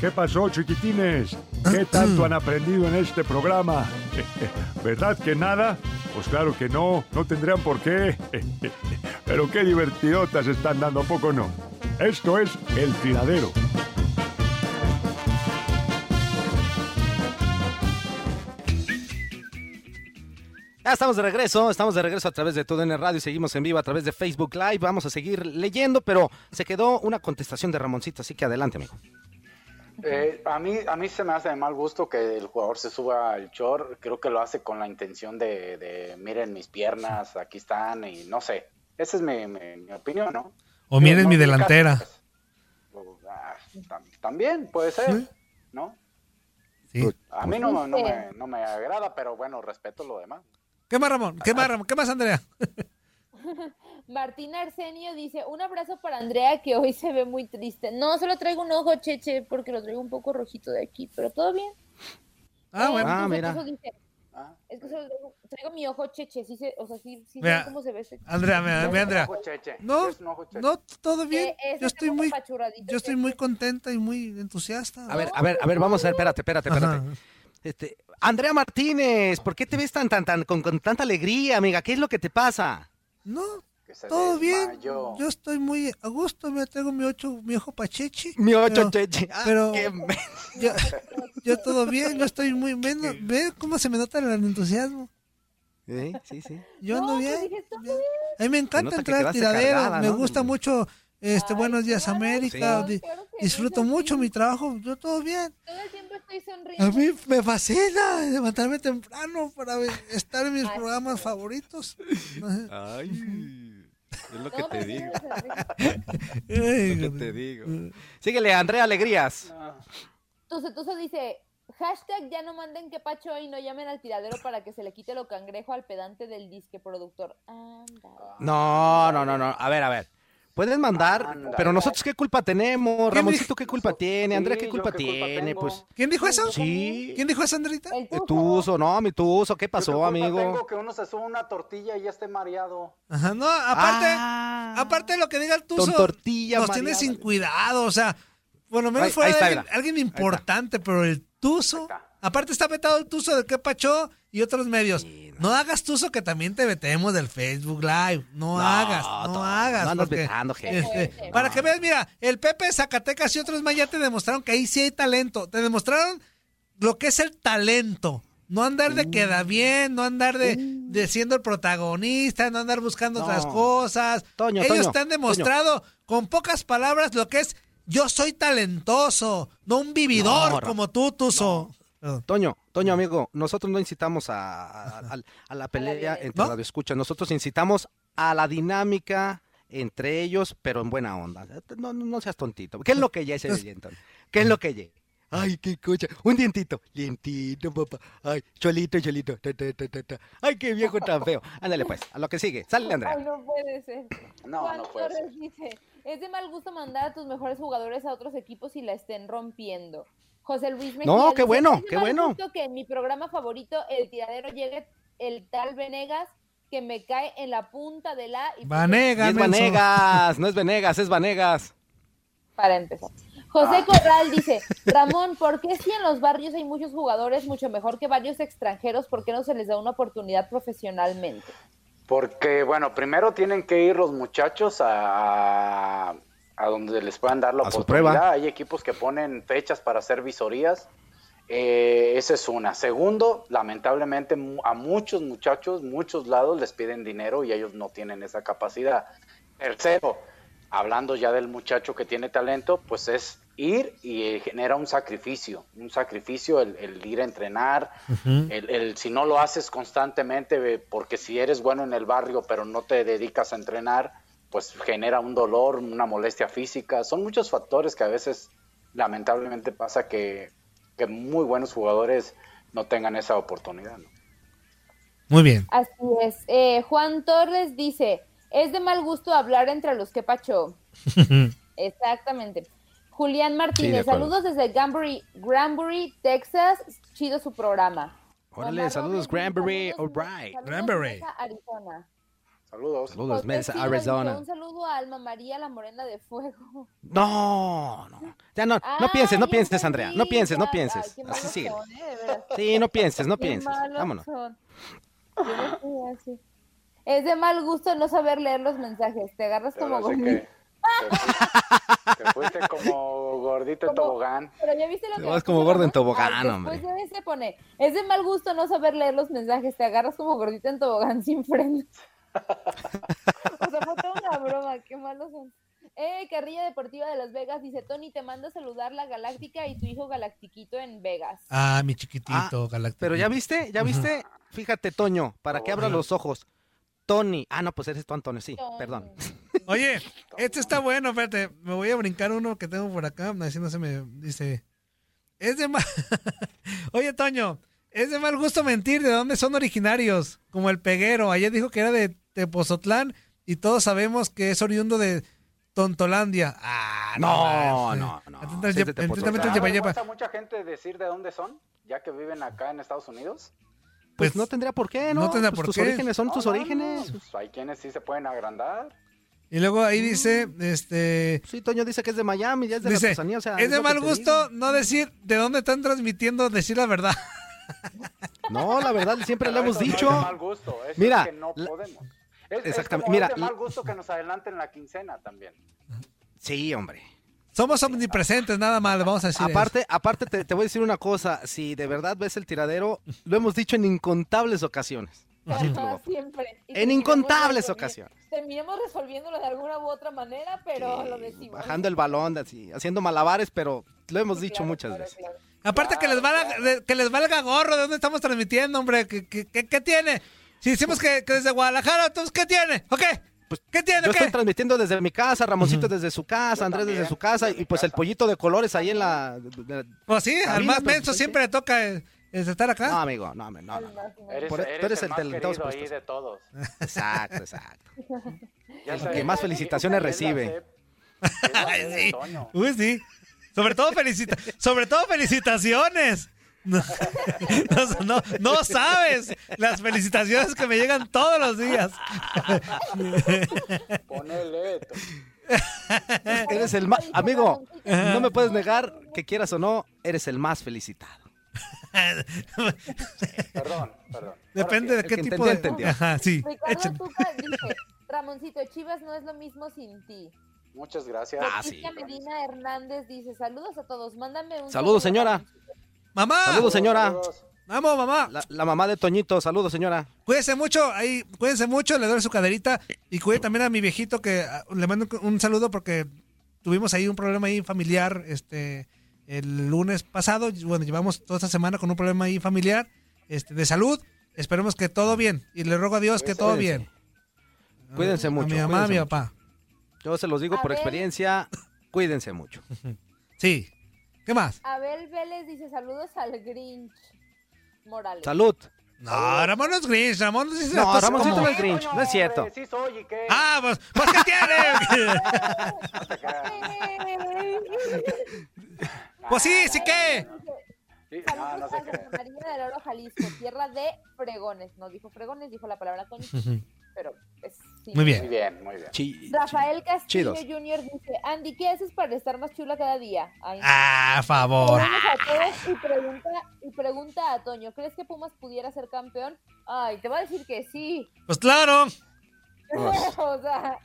¿Qué pasó, chiquitines? ¿Qué tanto han aprendido en este programa? ¿Verdad que nada? Pues claro que no, no tendrían por qué. Pero qué divertidotas están dando, ¿a poco no? Esto es El Tiradero. Ya estamos de regreso, estamos de regreso a través de TUDN Radio, seguimos en vivo a través de Facebook Live, vamos a seguir leyendo, pero se quedó una contestación de Ramoncito, así que adelante, amigo. Eh, a, mí, a mí se me hace de mal gusto que el jugador se suba al short. Creo que lo hace con la intención de, de, miren mis piernas, aquí están, y no sé. Esa es mi, mi- mi opinión, ¿no? O miren No, mi delantera. pues, ah, tam- también puede ser, ¿no? Sí. A mí no, no, me, no me agrada, pero bueno, respeto lo demás. ¿Qué más, Ramón? ¿Qué más, Ramón? ¿Qué más, Andrea? Martín Arsenio dice, un abrazo para Andrea que hoy se ve muy triste. No, solo traigo un ojo cheche porque lo traigo un poco rojito de aquí, pero todo bien. Ah, Eh, bueno. Ah, mira. Dice, es que solo traigo, traigo mi ojo cheche, sí se, o sea, sí, sí Mira, sé cómo se ve ese Andrea, mira, mira, Andrea. No, Es un ojo cheche. no, todo bien. Yo estoy muy, yo estoy muy contenta y muy entusiasta. A ver, a ver, a ver, vamos a ver, espérate, espérate, espérate. Ajá. Este, Andrea Martínez, ¿por qué te ves tan, tan, tan, con, con tanta alegría, amiga? ¿Qué es lo que te pasa? No, Que se todo bien. Yo estoy muy a gusto. Me traigo mi ocho, mi ojo pachechi. Mi ocho Pero- cheche. Ah, pero- qué me- Yo, yo todo bien. Yo estoy muy menos. Ve cómo se me nota el entusiasmo. Sí, sí, sí. Yo ando pues bien. dije, está bien. A mí me encanta entrar al quedaste tiradero. cargada, Me ¿no? gusta mucho este Ay, Buenos Días claro, América. Sí. Di- claro que Disfruto mucho mi trabajo. Yo todo bien. Todo el tiempo estoy A mí me fascina levantarme temprano para estar en mis Ay, programas favoritos. Ay, es lo que te digo. Es lo que te digo. Síguele, Andrea Alegrías. Tuzo Tuzo dice, hashtag ya no manden que pacho y no llamen al tiradero para que se le quite lo cangrejo al pedante del disque productor. Anda. No, no, no, no. A ver, a ver. Pueden mandar, Anda. pero nosotros qué culpa tenemos, Ramoncito qué culpa tiene, Andrea qué culpa qué culpa tiene, tengo. pues. ¿Quién dijo eso? Sí. ¿Quién dijo eso, Andrita? El Tuzo. Tuzo, no, mi Tuzo, ¿qué Yo qué pasó, culpa amigo? Tengo que uno se suba una tortilla y ya esté mareado. Ajá, no, aparte, Ah. aparte de lo que diga el tuzo, Con tortilla nos tiene mareada. sin cuidado, o sea, por lo menos Ahí- fuera ahí está, alguien, importante, pero el tuzo, está. Aparte está vetado el tuzo de qué pachó y otros medios. no. hagas tuzo que también te vetemos del Facebook Live, no, hagas, no, hagas. No andas porque, vetando, gente. este, para que veas, mira, el Pepe de Zacatecas y otros más ya te demostraron que ahí sí hay talento, te demostraron lo que es el talento. No andar de queda bien, no andar de, de siendo el protagonista, no andar buscando No. otras cosas. Toño, Ellos Toño, te han demostrado con pocas palabras lo que es yo soy talentoso, no un vividor No, como tú, Tuzo. Perdón. Toño, Toño, amigo, nosotros no incitamos a, a- a- a la pelea violencia. entre ¿No? radio escucha, nosotros incitamos a la dinámica entre ellos, pero en buena onda. No, no, no seas tontito. ¿Qué es lo que ya ese Antonio? ¿Qué es lo que ya? Ay, qué cocha. Un dientito. Dientito, papá. Ay, cholito, cholito. Ta, ta, ta, ta, ta. Ay, qué viejo tan feo. Ándale, pues, a lo que sigue. Sale, Andrea. Ay, no puede ser. No, Juan no puede Torres dice, es de mal gusto mandar a tus mejores jugadores a otros equipos y la estén rompiendo. José Luis Mejía No, qué dice, bueno, "Es de qué bueno". que en mi programa favorito, El Tiradero, llegue el tal Venegas que me cae en la punta de la... y Vanegas, es menso. Vanegas, no es Venegas, es Vanegas. Para empezar. José Corral dice, Ramón, ¿por qué si en los barrios hay muchos jugadores mucho mejor que varios extranjeros, por qué no se les da una oportunidad profesionalmente? Porque, bueno, primero tienen que ir los muchachos a, a donde les puedan dar la A su oportunidad. prueba. Hay equipos que ponen fechas para hacer visorías. Eh, esa es una. Segundo, lamentablemente a muchos muchachos, muchos lados les piden dinero y ellos no tienen esa capacidad. Tercero, hablando ya del muchacho que tiene talento, pues es ir y eh, genera un sacrificio, un sacrificio el, el ir a entrenar, el, el- si no lo haces constantemente, eh, porque si eres bueno en el barrio pero no te dedicas a entrenar, pues genera un dolor, una molestia física. Son muchos factores que a veces lamentablemente pasa que, que muy buenos jugadores no tengan esa oportunidad. ¿no? Muy bien. Así es. Eh, Juan Torres dice, es de mal gusto hablar entre los que pacho. Exactamente. Julián Martínez, saludos desde Granbury, Granbury, Texas. Chido su programa. Órale, saludos, Granbury, alright. saludos, Granbury. Arizona. Saludos. Saludos, Silva dice, Arizona. Un saludo a Alma María, la morena de fuego. No, no. Ya no, no Ah, pienses, no pienses, entendí, Andrea. No pienses, no pienses. Ay, Así sigue. son, eh. Sí, no pienses, no Qué pienses. Vámonos. son. Yo no soy así. Es de mal gusto no saber leer los mensajes. Te agarras como gomito. te fuiste, te fuiste como gordito en tobogán. Pero ya viste lo Te que vas como gordo en tobogán, Ah, hombre. Después de ese pone, es de mal gusto no saber leer los mensajes, te agarras como gordito en tobogán sin freno. o sea, fue toda una broma, qué malos son. Eh, Carrilla Deportiva de Las Vegas dice, Tony, te manda a saludar la Galáctica y tu hijo Galactiquito en Vegas. Ah, mi chiquitito, galáctico. Pero ya viste, ya viste. Fíjate, Toño, para que abra los ojos. Tony. Ah, no, pues eres tú, Antonio. Sí, perdón. Oye, este está bueno, espérate. Me voy a brincar uno que tengo por acá. Así no se me dice. Es de mal. Oye, Toño, es de mal gusto mentir de dónde son originarios. Como el peguero. Ayer dijo que era de Tepozotlán y todos sabemos que es oriundo de Tontolandia. Ah, No, no, no. ¿No mucha gente decir de dónde son, ya que viven acá en Estados Unidos? Pues no tendría por qué, ¿no? no tendría Pues por tus qué. orígenes son No, tus no, no, orígenes. pues hay quienes sí se pueden agrandar. Y luego ahí dice, este, Sí, Toño dice que es de Miami, ya es de la o sea, es de mal gusto digo. no decir de dónde están transmitiendo, decir la verdad. No, la verdad, siempre le hemos no es dicho. de mal gusto, eso Mira, es que no la- podemos. Es, es Exactamente, como mira, es de mal gusto que nos adelanten la quincena también. Sí, hombre. Somos omnipresentes, nada más, le vamos a decir. eso. Aparte, aparte te, te voy a decir una cosa, si de verdad ves el tiradero, lo hemos dicho en incontables ocasiones. Ajá, siempre. Y En incontables ocasiones. Terminamos resolviéndolo de alguna u otra manera, pero lo decimos. Bajando el balón, así, haciendo malabares, pero lo hemos dicho Claro, muchas claro, veces. claro. Aparte que les valga, que les valga gorro de dónde estamos transmitiendo, hombre. ¿Qué, qué, qué- qué tiene? Si decimos que, que desde Guadalajara, entonces ¿qué tiene? ¿Ok? ¿Qué tiene? Pues, Yo ¿Qué? estoy transmitiendo desde mi casa, Ramoncito desde su casa, Andrés desde su casa, y pues el pollito de colores ahí en la... de- de- Pues sí, al más pues, menso sí. siempre le toca eh, es estar acá. No, amigo, no, amigo, no, no. no. Eres, Por- eres tú eres el, el más del- de todos querido ahí puestos. de todos. Exacto, exacto. Ya El que más felicitaciones recibe. Uy, sí. Sobre todo, felicita sobre todo felicitaciones. No, no, no, sabes las felicitaciones que me llegan todos los días. Ponele. Eres el más... Amigo, no me puedes negar que quieras o no, eres el más felicitado. Perdón, perdón. Depende de qué tipo entendió, de. entendió. Ajá, sí. Ricardo échale. Tuca dice, Ramoncito, Chivas no es lo mismo sin ti. Muchas gracias. Ah, sí. Medina Hernández dice, saludos a todos, mándame un Saludos, saludo, señora. Ramoncito". Mamá. Saludos, señora. Saludos. Vamos, mamá. La, la mamá de Toñito, saludos, señora. Cuídense mucho, ahí, cuídense mucho, le doy su caderita y cuide también a mi viejito que ah, le mando un saludo porque tuvimos ahí un problema ahí familiar este el lunes pasado, bueno, llevamos toda esta semana con un problema ahí familiar este de salud. Esperemos que todo bien y le ruego a Dios que todo bien. Cuídense mucho. a mi mamá, a mi papá. Yo se los digo A por experiencia, cuídense mucho. Sí. ¿Qué más? Abel Vélez dice saludos al Grinch Morales. Salud. No, Ramón no es Grinch, Ramón dice No, las cosas Ramoncito como- no es Grinch, no es cierto. Sí soy, ¿y qué? Ah, pues, pues ¿qué tiene? pues sí, sí que. Sí, Saludos no, no sé a qué. María del Oro, Jalisco, tierra de fregones. No dijo fregones, dijo la palabra coño, pero es sí. Muy bien. Muy bien, muy bien. Rafael Castillo Chidos. Jr. dice, Andy, ¿qué haces para estar más chula cada día? Ay. Ah, a favor. Saludos a todos y pregunta, y pregunta a Toño, ¿crees que Pumas pudiera ser campeón? Ay, te va a decir que sí. Pues claro. o sea,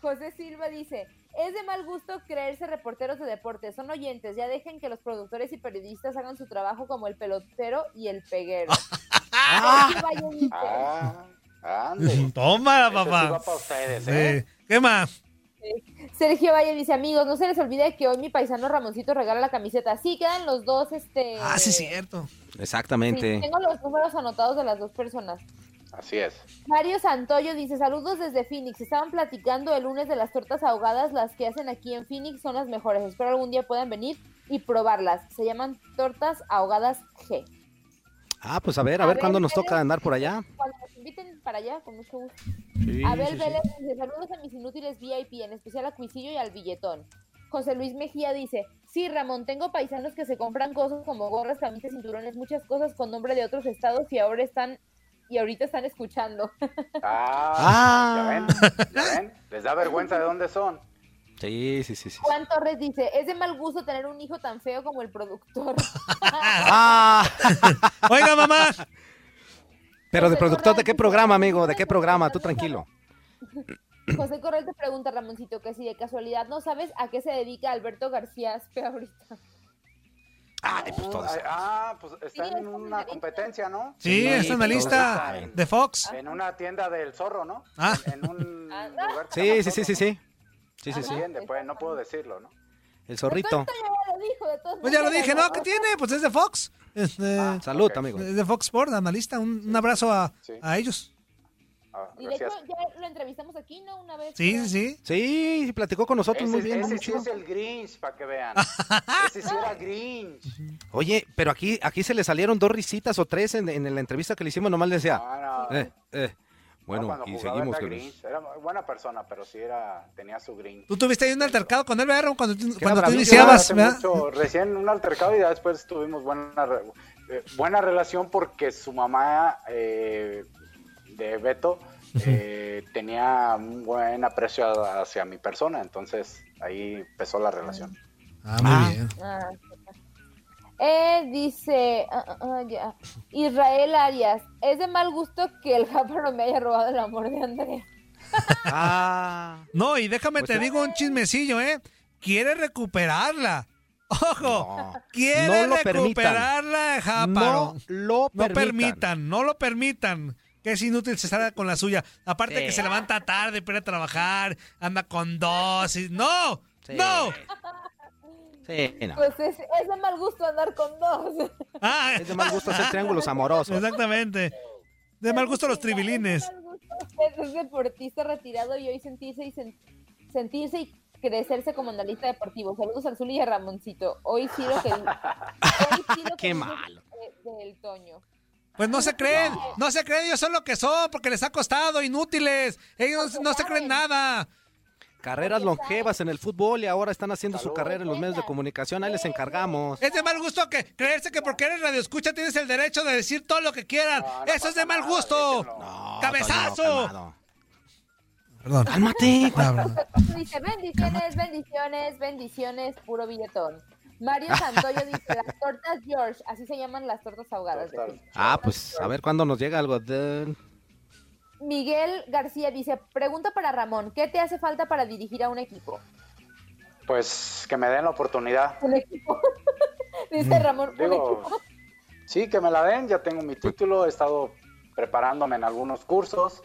José Silva dice, es de mal gusto creerse reporteros de deportes, son oyentes, ya dejen que los productores y periodistas hagan su trabajo como el pelotero y el peguero. Dice, Ah, ande. Tómala, papá. va para ustedes, ¿eh? Sí. ¿Qué más? Sergio Valle dice, amigos, no se les olvide que hoy mi paisano Ramoncito regala la camiseta. Sí, quedan los dos, este... Ah, sí, es cierto. sí, Exactamente. tengo los números anotados de las dos personas. Así es. Mario Santoyo dice, saludos desde Phoenix. Estaban platicando el lunes de las tortas ahogadas. Las que hacen aquí en Phoenix son las mejores. Espero algún día puedan venir y probarlas. Se llaman tortas ahogadas G. Ah, pues a ver, a A ver ver, cuándo nos toca andar por allá. Cuando inviten para allá, con mucho gusto. Sí, Abel sí, sí. Vélez dice, saludos a mis inútiles VIP, en especial a Cuisillo y al Billetón. José Luis Mejía dice, sí, Ramón, tengo paisanos que se compran cosas como gorras, camisas, cinturones, muchas cosas con nombre de otros estados y ahora están, y ahorita están escuchando. Ah, ¿ya ven? ¿Ya ven? Les da vergüenza de dónde son. Sí, sí, sí, sí. Juan Torres dice, es de mal gusto tener un hijo tan feo como el productor. Ah, Oiga, mamá. Pero de productor, ¿de qué programa, amigo? ¿De qué programa? Tú tranquilo. José Corral te pregunta, Ramoncito, que si de casualidad no sabes a qué se dedica Alberto García Aspe ahorita. Ay, pues todos. Ay, Ah, pues está Sí, en una competencia, ¿no? Sí, Sí, está en la lista están. de Fox. En una tienda del zorro, ¿no? Ah. En, un Ah, lugar que se llama Sí, sí, sí, sí, sí. Sí, sí, ¿no? sí. Entiende, pues no puedo decirlo, ¿no? El zorrito. Toño ya lo dijo, de todos Pues ya lo dije, ¿no? ¿Qué tiene? Pues es de Fox. Este, Ah, Salud, ok. amigo. Es de Fox Sport, analista. Un, un abrazo a, Sí. a ellos. Ah, Y de hecho ya lo entrevistamos aquí, ¿no? Una vez. Sí, creo. sí, sí. Sí, platicó con nosotros muy Ese, bien, ese muy sí chido. es el Grinch, para que vean. ese sí era Grinch. Oye, pero aquí, aquí se le salieron dos risitas o tres en, en la entrevista que le hicimos, nomás le decía, Ah, no. eh, eh. No, Bueno, y seguimos era con Grinch. Era buena persona, pero sí era, tenía su Grinch. Tú tuviste ahí un altercado con él, ¿verdad? Cuando, tú- cuando tú iniciabas, ¿verdad? mucho, recién un altercado y ya después tuvimos buena, re- eh, buena relación porque su mamá eh, de Beto eh, tenía un buen aprecio a- hacia mi persona, entonces ahí empezó la relación. Ah, muy Ah. bien. Ah, eh, dice ah, ah, ah, ya. Israel Arias, es de mal gusto que el Jáparo me haya robado el amor de Andrea. Ah, No, y déjame Pues te digo un chismecillo, ¿eh? Quiere recuperarla. Ojo, no. quiere No lo permitan. recuperarla, Jáparo. No lo No permitan. permitan, no lo permitan. Que es inútil se salga con la suya. Aparte Sí. que se levanta tarde para trabajar, anda con dos y... ¡No! Sí. ¡No! Sí, no. Pues es, es de mal gusto andar con dos. Ah, Es de mal gusto hacer triángulos amorosos. Exactamente. De mal gusto los tribilines. Es de mal gusto usted es deportista retirado y hoy sentirse y sen- sentirse y crecerse como analista deportivo. Saludos al Zuli y a Ramoncito. Hoy sí lo que hoy sí lo que Qué malo. de- del Toño. Pues no se creen, no se creen, ellos son lo que son, porque les ha costado, inútiles. Ellos no se creen nada. Carreras longevas en el fútbol y ahora están haciendo su carrera en los medios de comunicación. Ahí les encargamos. Es de mal gusto que creerse que porque eres radio escucha tienes el derecho de decir todo lo que quieran. No, no Eso es de mal gusto. No, ¡Cabezazo! Toño. Perdón. Cálmate. Dice bendiciones, bendiciones, bendiciones, puro billetón. Mario Santoyo dice las tortas George, así se llaman las tortas ahogadas. de. Ah, pues a ver cuándo nos llega algo. de- Miguel García dice, pregunta para Ramón, ¿qué te hace falta para dirigir a un equipo? Pues que me den la oportunidad. Un equipo. dice Ramón, un Digo, equipo. sí, que me la den, ya tengo mi título, he estado preparándome en algunos cursos,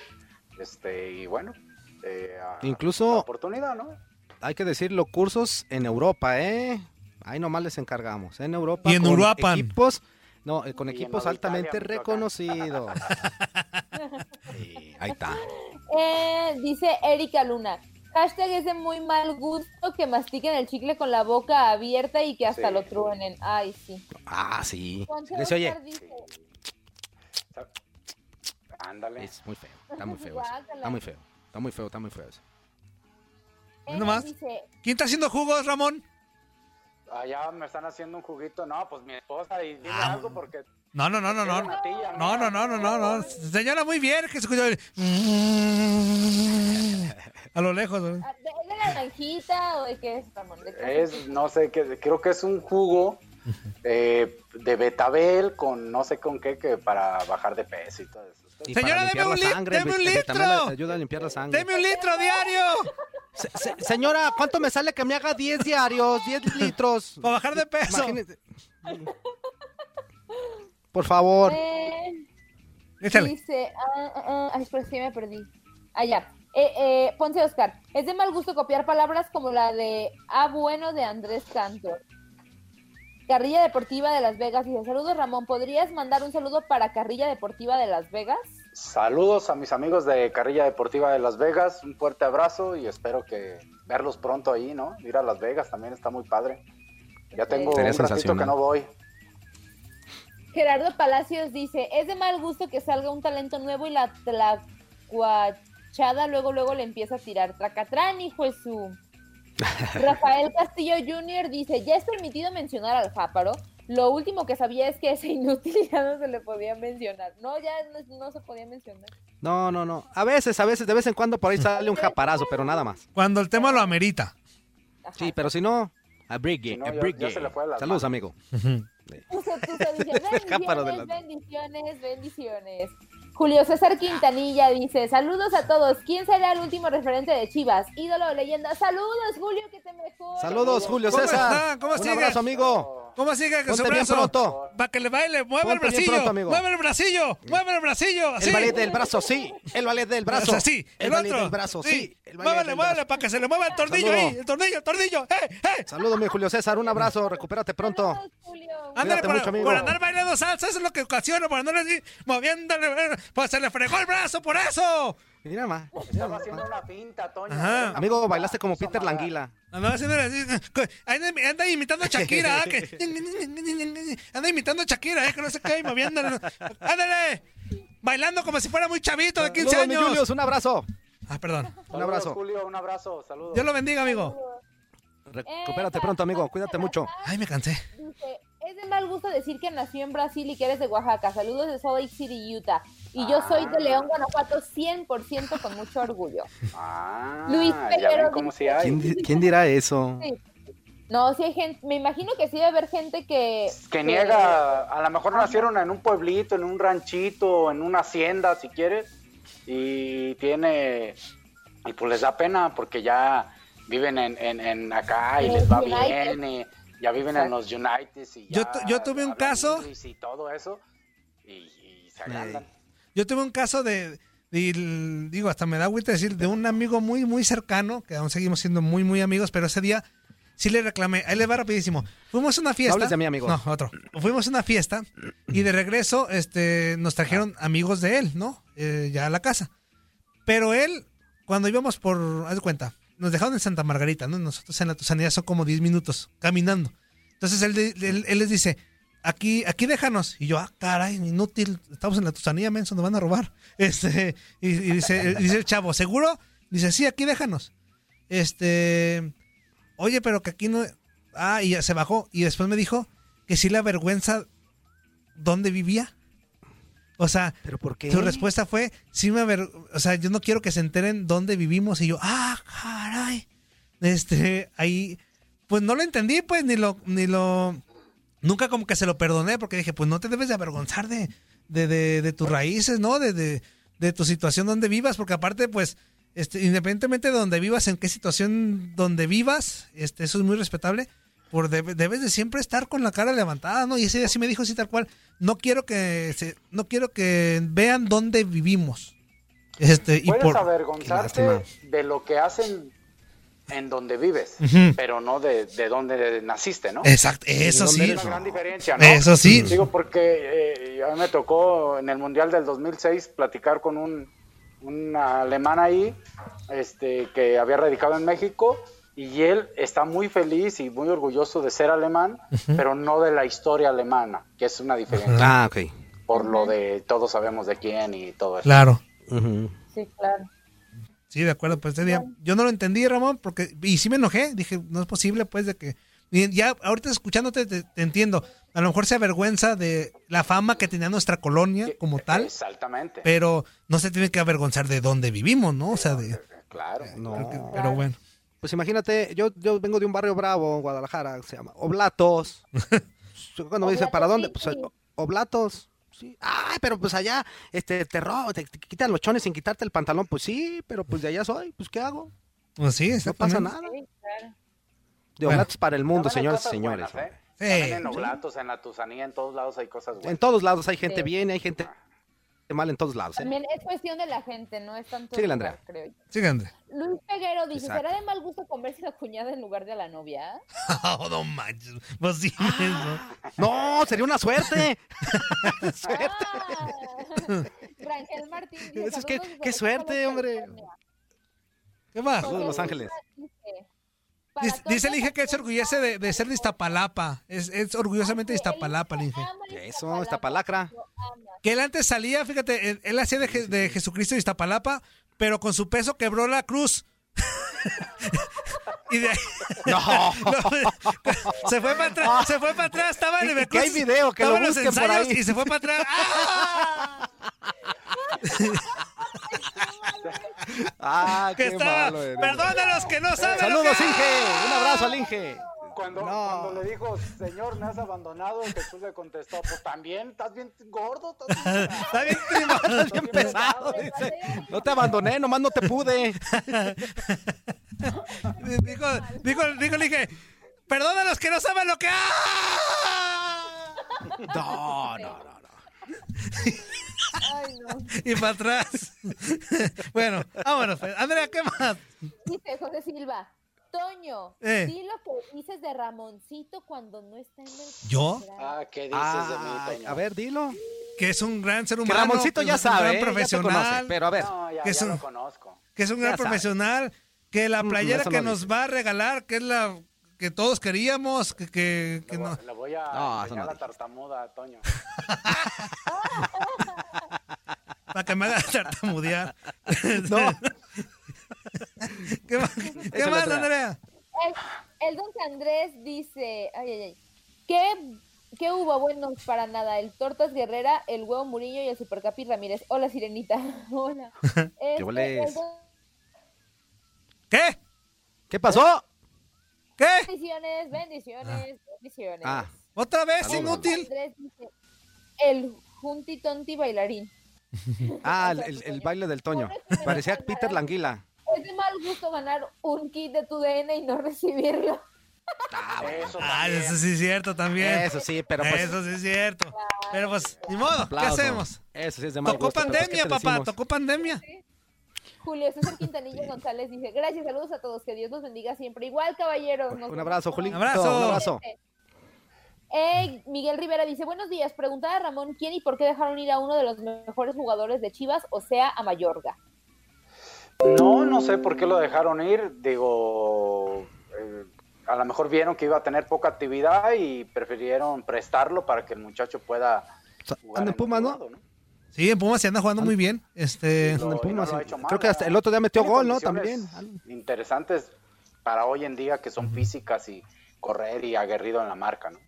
este, y bueno, eh, a- Incluso- la oportunidad, ¿no? Hay que decirlo, cursos en Europa, ¿eh? Ahí nomás les encargamos. En Europa. Y en con Uruapan. Equipos, no, eh, con equipos Italia, altamente reconocidos. Sí, ahí está. Eh, dice Erika Luna, Hashtag es de muy mal gusto que mastiquen el chicle con la boca abierta y que hasta Sí. lo truenen. Ay, sí. Ah, sí. Se oye. Dice, Ándale. Es muy feo. Está muy feo. eso. Está muy feo. Está muy feo, está muy feo eso. Ena ¿No más? dice, ¿Quién está haciendo jugos, Ramón? Allá me están haciendo un juguito. No, pues mi esposa. Y dime Ah. algo porque. No, no, no, no, no. Tía, No, no, no, no, no, no. Señora, muy bien, que se escuchó el- A lo lejos. ah, ¿de- ¿es de naranjita o de qué es, Ramón? ¿De qué Es, no sé, qué, creo que es un jugo eh, de betabel con no sé con qué, que para bajar de peso y todo eso. Y Señora, deme un sangre, deme un litro. Ayuda a limpiar la sangre. ¡Deme un litro diario! Se- se- señora, ¿cuánto me sale que me haga 10 diarios, 10 litros? Para bajar de peso. Imagínese. Por favor. Eh. Dice, ah, ah, ah, ay, que me perdí. Ah, ya. Eh, eh, Ponce Oscar, es de mal gusto copiar palabras como la de Ah, bueno de Andrés Cantor. Carrilla Deportiva de Las Vegas dice, saludos Ramón, ¿podrías mandar un saludo para Carrilla Deportiva de Las Vegas? Saludos a mis amigos de Carrilla Deportiva de Las Vegas, un fuerte abrazo y espero que verlos pronto ahí, ¿no? Ir a Las Vegas también está muy padre. Ya tengo Sería un ratito que no voy. Gerardo Palacios dice, es de mal gusto que salga un talento nuevo y la tlacuachada luego luego le empieza a tirar tracatrán, hijo de su... Rafael Castillo Jr. dice, ya es permitido mencionar al jáparo. Lo último que sabía es que ese inútil ya no se le podía mencionar. No, ya no, no se podía mencionar. No, no, no. A veces, a veces, de vez en cuando por ahí sale un japarazo, pero nada más. Cuando el tema lo amerita. Sí, pero si no, a Brigue, Si no, a las Saludos, manos. amigo. Bendiciones, bendiciones, bendiciones. Julio César Quintanilla dice, saludos a todos. ¿Quién será el último referente de Chivas? Ídolo o leyenda. Saludos, Julio, que te mejor. Saludos, Julio ¿Cómo César. está? ¿Cómo un abrazo, amigo. ¿Cómo sigue con su brazo? Para que le baile, mueve el Ponte bracillo. pronto, mueve el bracillo, mueve el bracillo. Así. El ballet del brazo, sí. El ballet del brazo. Sí, El, el, ballet otro. del brazo, sí. El ballet Muévele, muévele, para que se le mueva el tornillo Saludo. ahí. El tornillo, el tornillo. ¡Eh, eh! Saludos, mi Julio César. Un abrazo. Recupérate pronto. Saludos, Julio. Ándale, por, mucho, amigo. por andar bailando salsa, eso es lo que ocasiona, por andar así, moviéndole, eh, pues se le fregó el brazo por eso. Mira, ma. Estaba haciendo una pinta, Toño. Ajá. Amigo, bailaste como Peter Languila. Andaba haciendo así, anda, imitando a Shakira, ¿ah? que, anda imitando a Shakira, ¿eh? que no se qué, y moviéndole. Ándale, bailando como si fuera muy chavito de 15 Saludos, mi años. Julius, un abrazo. Ah, perdón. Un abrazo. Julio, un abrazo, saludos. Dios lo bendiga, amigo. Recupérate pronto, amigo. Cuídate mucho. Ay, me cansé. Dice, es de mal gusto decir que nació en Brasil y que eres de Oaxaca. Saludos de Salt Lake City, Utah. Y yo soy de León, Guanajuato, 100% con mucho orgullo. Ah, Luis ya Peguero ven cómo si hay. ¿Quién, di- quién dirá eso? Sí. No, sí hay gente, me imagino que sí debe haber gente que... Que niega, a lo mejor nacieron en un pueblito, en un ranchito, en una hacienda, si quieres, y tiene, y pues les da pena porque ya viven en, en, en acá y les va United. bien, y ya viven en los United y Yo ya tu- yo tuve un caso- y todo eso, y, y se agrandan. Yo tuve un caso de, de- digo, hasta me da agüita decir, de un amigo muy, muy cercano, que aún seguimos siendo muy, muy amigos, pero ese día sí le reclamé. Ahí le va rapidísimo. Fuimos a una fiesta. hables de mí, amigo. No, otro. Fuimos a una fiesta y de regreso este, nos trajeron amigos de él, ¿no? Eh, ya a la casa. Pero él, cuando íbamos por, haz de cuenta, nos dejaron en Santa Margarita, ¿no? Nosotros en la Tusanía son como 10 minutos caminando. Entonces él, él les dice, aquí, aquí déjanos. Y yo, ah, caray, inútil, estamos en la Tusanía, menso, nos van a robar. Este, y, y dice, dice el chavo, ¿seguro? Dice, sí, aquí déjanos. Este, oye, pero que aquí no... Ah, y ya se bajó. Y después me dijo que sí le avergüenza dónde vivía. O sea, ¿Pero por qué? su respuesta fue, sí me aver... O sea, yo no quiero que se enteren dónde vivimos. Y yo, ah, caray. Este, ahí, pues no lo entendí, pues, ni lo, ni lo... Nunca como que se lo perdoné, porque dije, pues no te debes de avergonzar de, de, de, de tus raíces, ¿no? De, de, de tu situación donde vivas, porque aparte, pues, este, independientemente de donde vivas, en qué situación donde vivas, este, eso es muy respetable, por debe- debes de siempre estar con la cara levantada, ¿no? Y ese día sí me dijo así tal cual, no quiero que se, no quiero que vean dónde vivimos. Este, y Puedes por avergonzarte de lo que hacen en donde vives, Ujú. pero no de, de donde naciste, ¿no? Exacto, eso Es sí. una gran diferencia, ¿no? Eso sí. Digo, porque eh, a mí me tocó en el Mundial del 2006 platicar con un, un alemán ahí, este, que había radicado en México, y él está muy feliz y muy orgulloso de ser alemán, pero no de la historia alemana, que es una diferencia. Ah, ok. Por lo de todos sabemos de quién y todo eso. Claro. Sí, claro. Sí, de acuerdo, pues ese día yo no lo entendí, Ramón, porque y sí me enojé, dije, no es posible pues de que y ya ahorita escuchándote te, te entiendo, a lo mejor se avergüenza de la fama que tenía nuestra colonia como tal, Exactamente. pero no se tiene que avergonzar de dónde vivimos, ¿no? O sea, de Claro. No. pero bueno. Pues imagínate, yo, yo vengo de un barrio bravo, en Guadalajara, se llama Oblatos. Cuando me dicen, ¿para dónde? Pues o- Oblatos. Sí. Ay, pero pues allá, este, te, ro- te, te quitan los chones sin quitarte el pantalón. Pues sí, pero pues de allá soy. Pues ¿qué hago? Pues sí, No pasa nada. Sí, claro. De Bueno. Oblatos para el mundo, señores y señores. buenas, ¿eh? Sí. En Oblatos, en la Tusanía, en todos lados hay cosas buenas. En todos lados hay gente Sí. bien y hay gente mal en todos lados. ¿eh? También es cuestión de la gente, no es tanto. El Andrea. lugar, creo yo. Sigue, André. Luis Peguero dice: Exacto. ¿Será de mal gusto comerse la cuñada en lugar de a la novia? Oh, no manches. Pues sí, Ah. No, sería una suerte. suerte. Ah. Rangel Martín dice: Eso es que- "Saludos qué suerte, hombre. California". ¿Qué más? Los Ángeles. Dice, "Para Dice, dice el Inge que él se orgullece de, de ser de Iztapalapa. Es, es orgullosamente de Iztapalapa, el Inge. Eso, esta palacra. lo ama. Que él antes salía, fíjate, él, él hacía de, Je- de Jesucristo de Iztapalapa, pero con su peso quebró la cruz. y de ahí- No. se fue para atrás, se fue para atrás, estaba en Y- el hay video, que lo los busquen por ensayos ahí. y se fue para atrás. ¡Ah! Ah, que qué estaba, malo eres. perdón a los que no saben. lo Saludos, que- Inge. Un abrazo al Inge. Cuando, No. cuando le dijo, Señor, me has abandonado, Jesús le contestó, pues también, estás bien gordo, estás bien... Está bien trimado. Estás bien pesado, dice. No te abandoné, nomás no te pude. dijo, dijo, dijo, le dije, perdón a los que no saben lo que... ¡Ah! No, no, no. Ay, no. Y para atrás. bueno, vámonos. pues. Andrea, ¿qué más? Dice José Silva. Toño, Eh. di lo que dices de Ramoncito cuando no está en el ¿Yo? Ah, ¿qué dices de mí, Ay, Toño? a ver, dilo. Que es un gran ser Que humano. Ramoncito que ya es un sabe, gran ¿eh? ya profesional. conoce. Pero a ver, No, ya, que es ya un- lo conozco. que es un gran Ya sabe. profesional. Que la Mm, playera que no nos dice. va a regalar, que es la que todos queríamos, que, que, que no. le voy a No, enseñar no la tartamuda, Toño. Para que me haga tartamudear. no. ¿Qué más, ¿qué Échale, más, Andrea. El, el don Andrés dice, ay, ay, ay, ¿qué, qué hubo? Buenos para nada, el Tortas Guerrera, el Huevo Murillo y el Supercapi Ramírez. Hola, Sirenita. Hola. Este, don- ¿Qué? ¿Qué pasó? ¿Qué? Bendiciones, bendiciones, bendiciones. Ah, ¿Otra vez, Saludos. inútil? Andrés dice, el Junti Tonti bailarín. ah, el, el- el baile del Toño. Parecía Peter Languila. Es de mal gusto ganar un kit de tu DN y no recibirlo. Eso Ah, también. eso sí es cierto también. Eso sí, pero pues. Eso sí es cierto. Pero pues, ni modo, ¿qué hacemos? Eso sí es de mal Tocó gusto, pues, ¿qué pandemia, papá, tocó pandemia. Julio César Quintanilla González dice, gracias, saludos a todos, que Dios los bendiga siempre. Igual, caballeros. nos Un abrazo, pronto. Julito. Abrazo. Un abrazo. Eh, Miguel Rivera dice, buenos días, preguntaba a Ramón quién y por qué dejaron ir a uno de los mejores jugadores de Chivas, o sea, a Mayorga. No, no sé por qué lo dejaron ir. Digo, eh, a lo mejor vieron que iba a tener poca actividad y prefirieron prestarlo para que el muchacho pueda sea, jugar anda en Pumas, ¿no? Sí, en Pumas se anda jugando muy bien. Este, y no Pumas, hecho mal, Creo que hasta el otro día metió gol, ¿no? También. Interesantes para hoy en día que son físicas y correr y aguerrido en la marca, ¿no?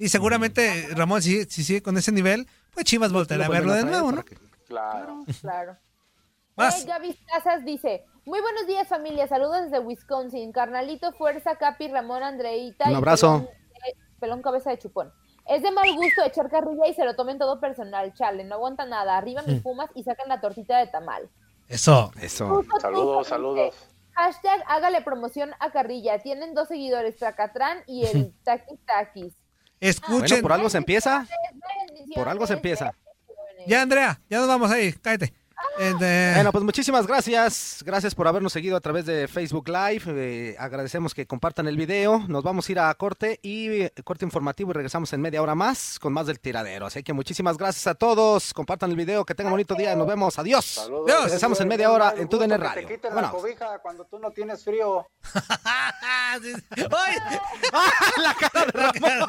y seguramente Ramón, si, si sigue con ese nivel, pues Chivas volverá a Lo verlo de nuevo, ¿no? que- Claro. Claro. Más. Eh, Gaby Casas dice, muy buenos días familia, saludos desde Wisconsin, carnalito, fuerza, Capi, Ramón, Andreita. Un y abrazo. Pelón, eh, pelón cabeza de chupón. Es de mal gusto echar carrilla y se lo tomen todo personal, chale, no aguanta nada, arriba mis pumas y sacan la tortita de tamal. Eso. Eso. Saludos, saludos. Hashtag hágale promoción a Carrilla, tienen dos seguidores, Tracatrán y el Taquis Taquis. Escuchen. Bueno, por algo se empieza. Por algo se empieza. Ya, Andrea, ya nos vamos ahí, cállate. Este, Bueno, pues muchísimas gracias. Gracias por habernos seguido a través de Facebook Live. Eh, agradecemos que compartan el video. Nos vamos a ir a corte y eh, corte informativo y regresamos en media hora más con más del tiradero. Así que muchísimas gracias a todos. Compartan el video. Que tengan bonito día. Nos vemos. Adiós. Saludos. Regresamos en media hora en TUDN que Radio. Te quiten la cobija cuando tú no tienes frío. ¡Ay! la cara de Ramón.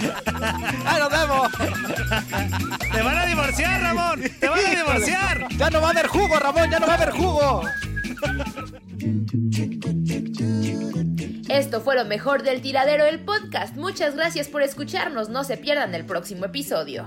¡Ahí nos vemos! ¡Te van a divorciar, Ramón! ¡Te van a divorciar! ¡Ya no va a haber jugo, Ramón! ¡Ya no va a haber jugo! Esto fue lo mejor del tiradero del podcast. Muchas gracias por escucharnos. No se pierdan el próximo episodio.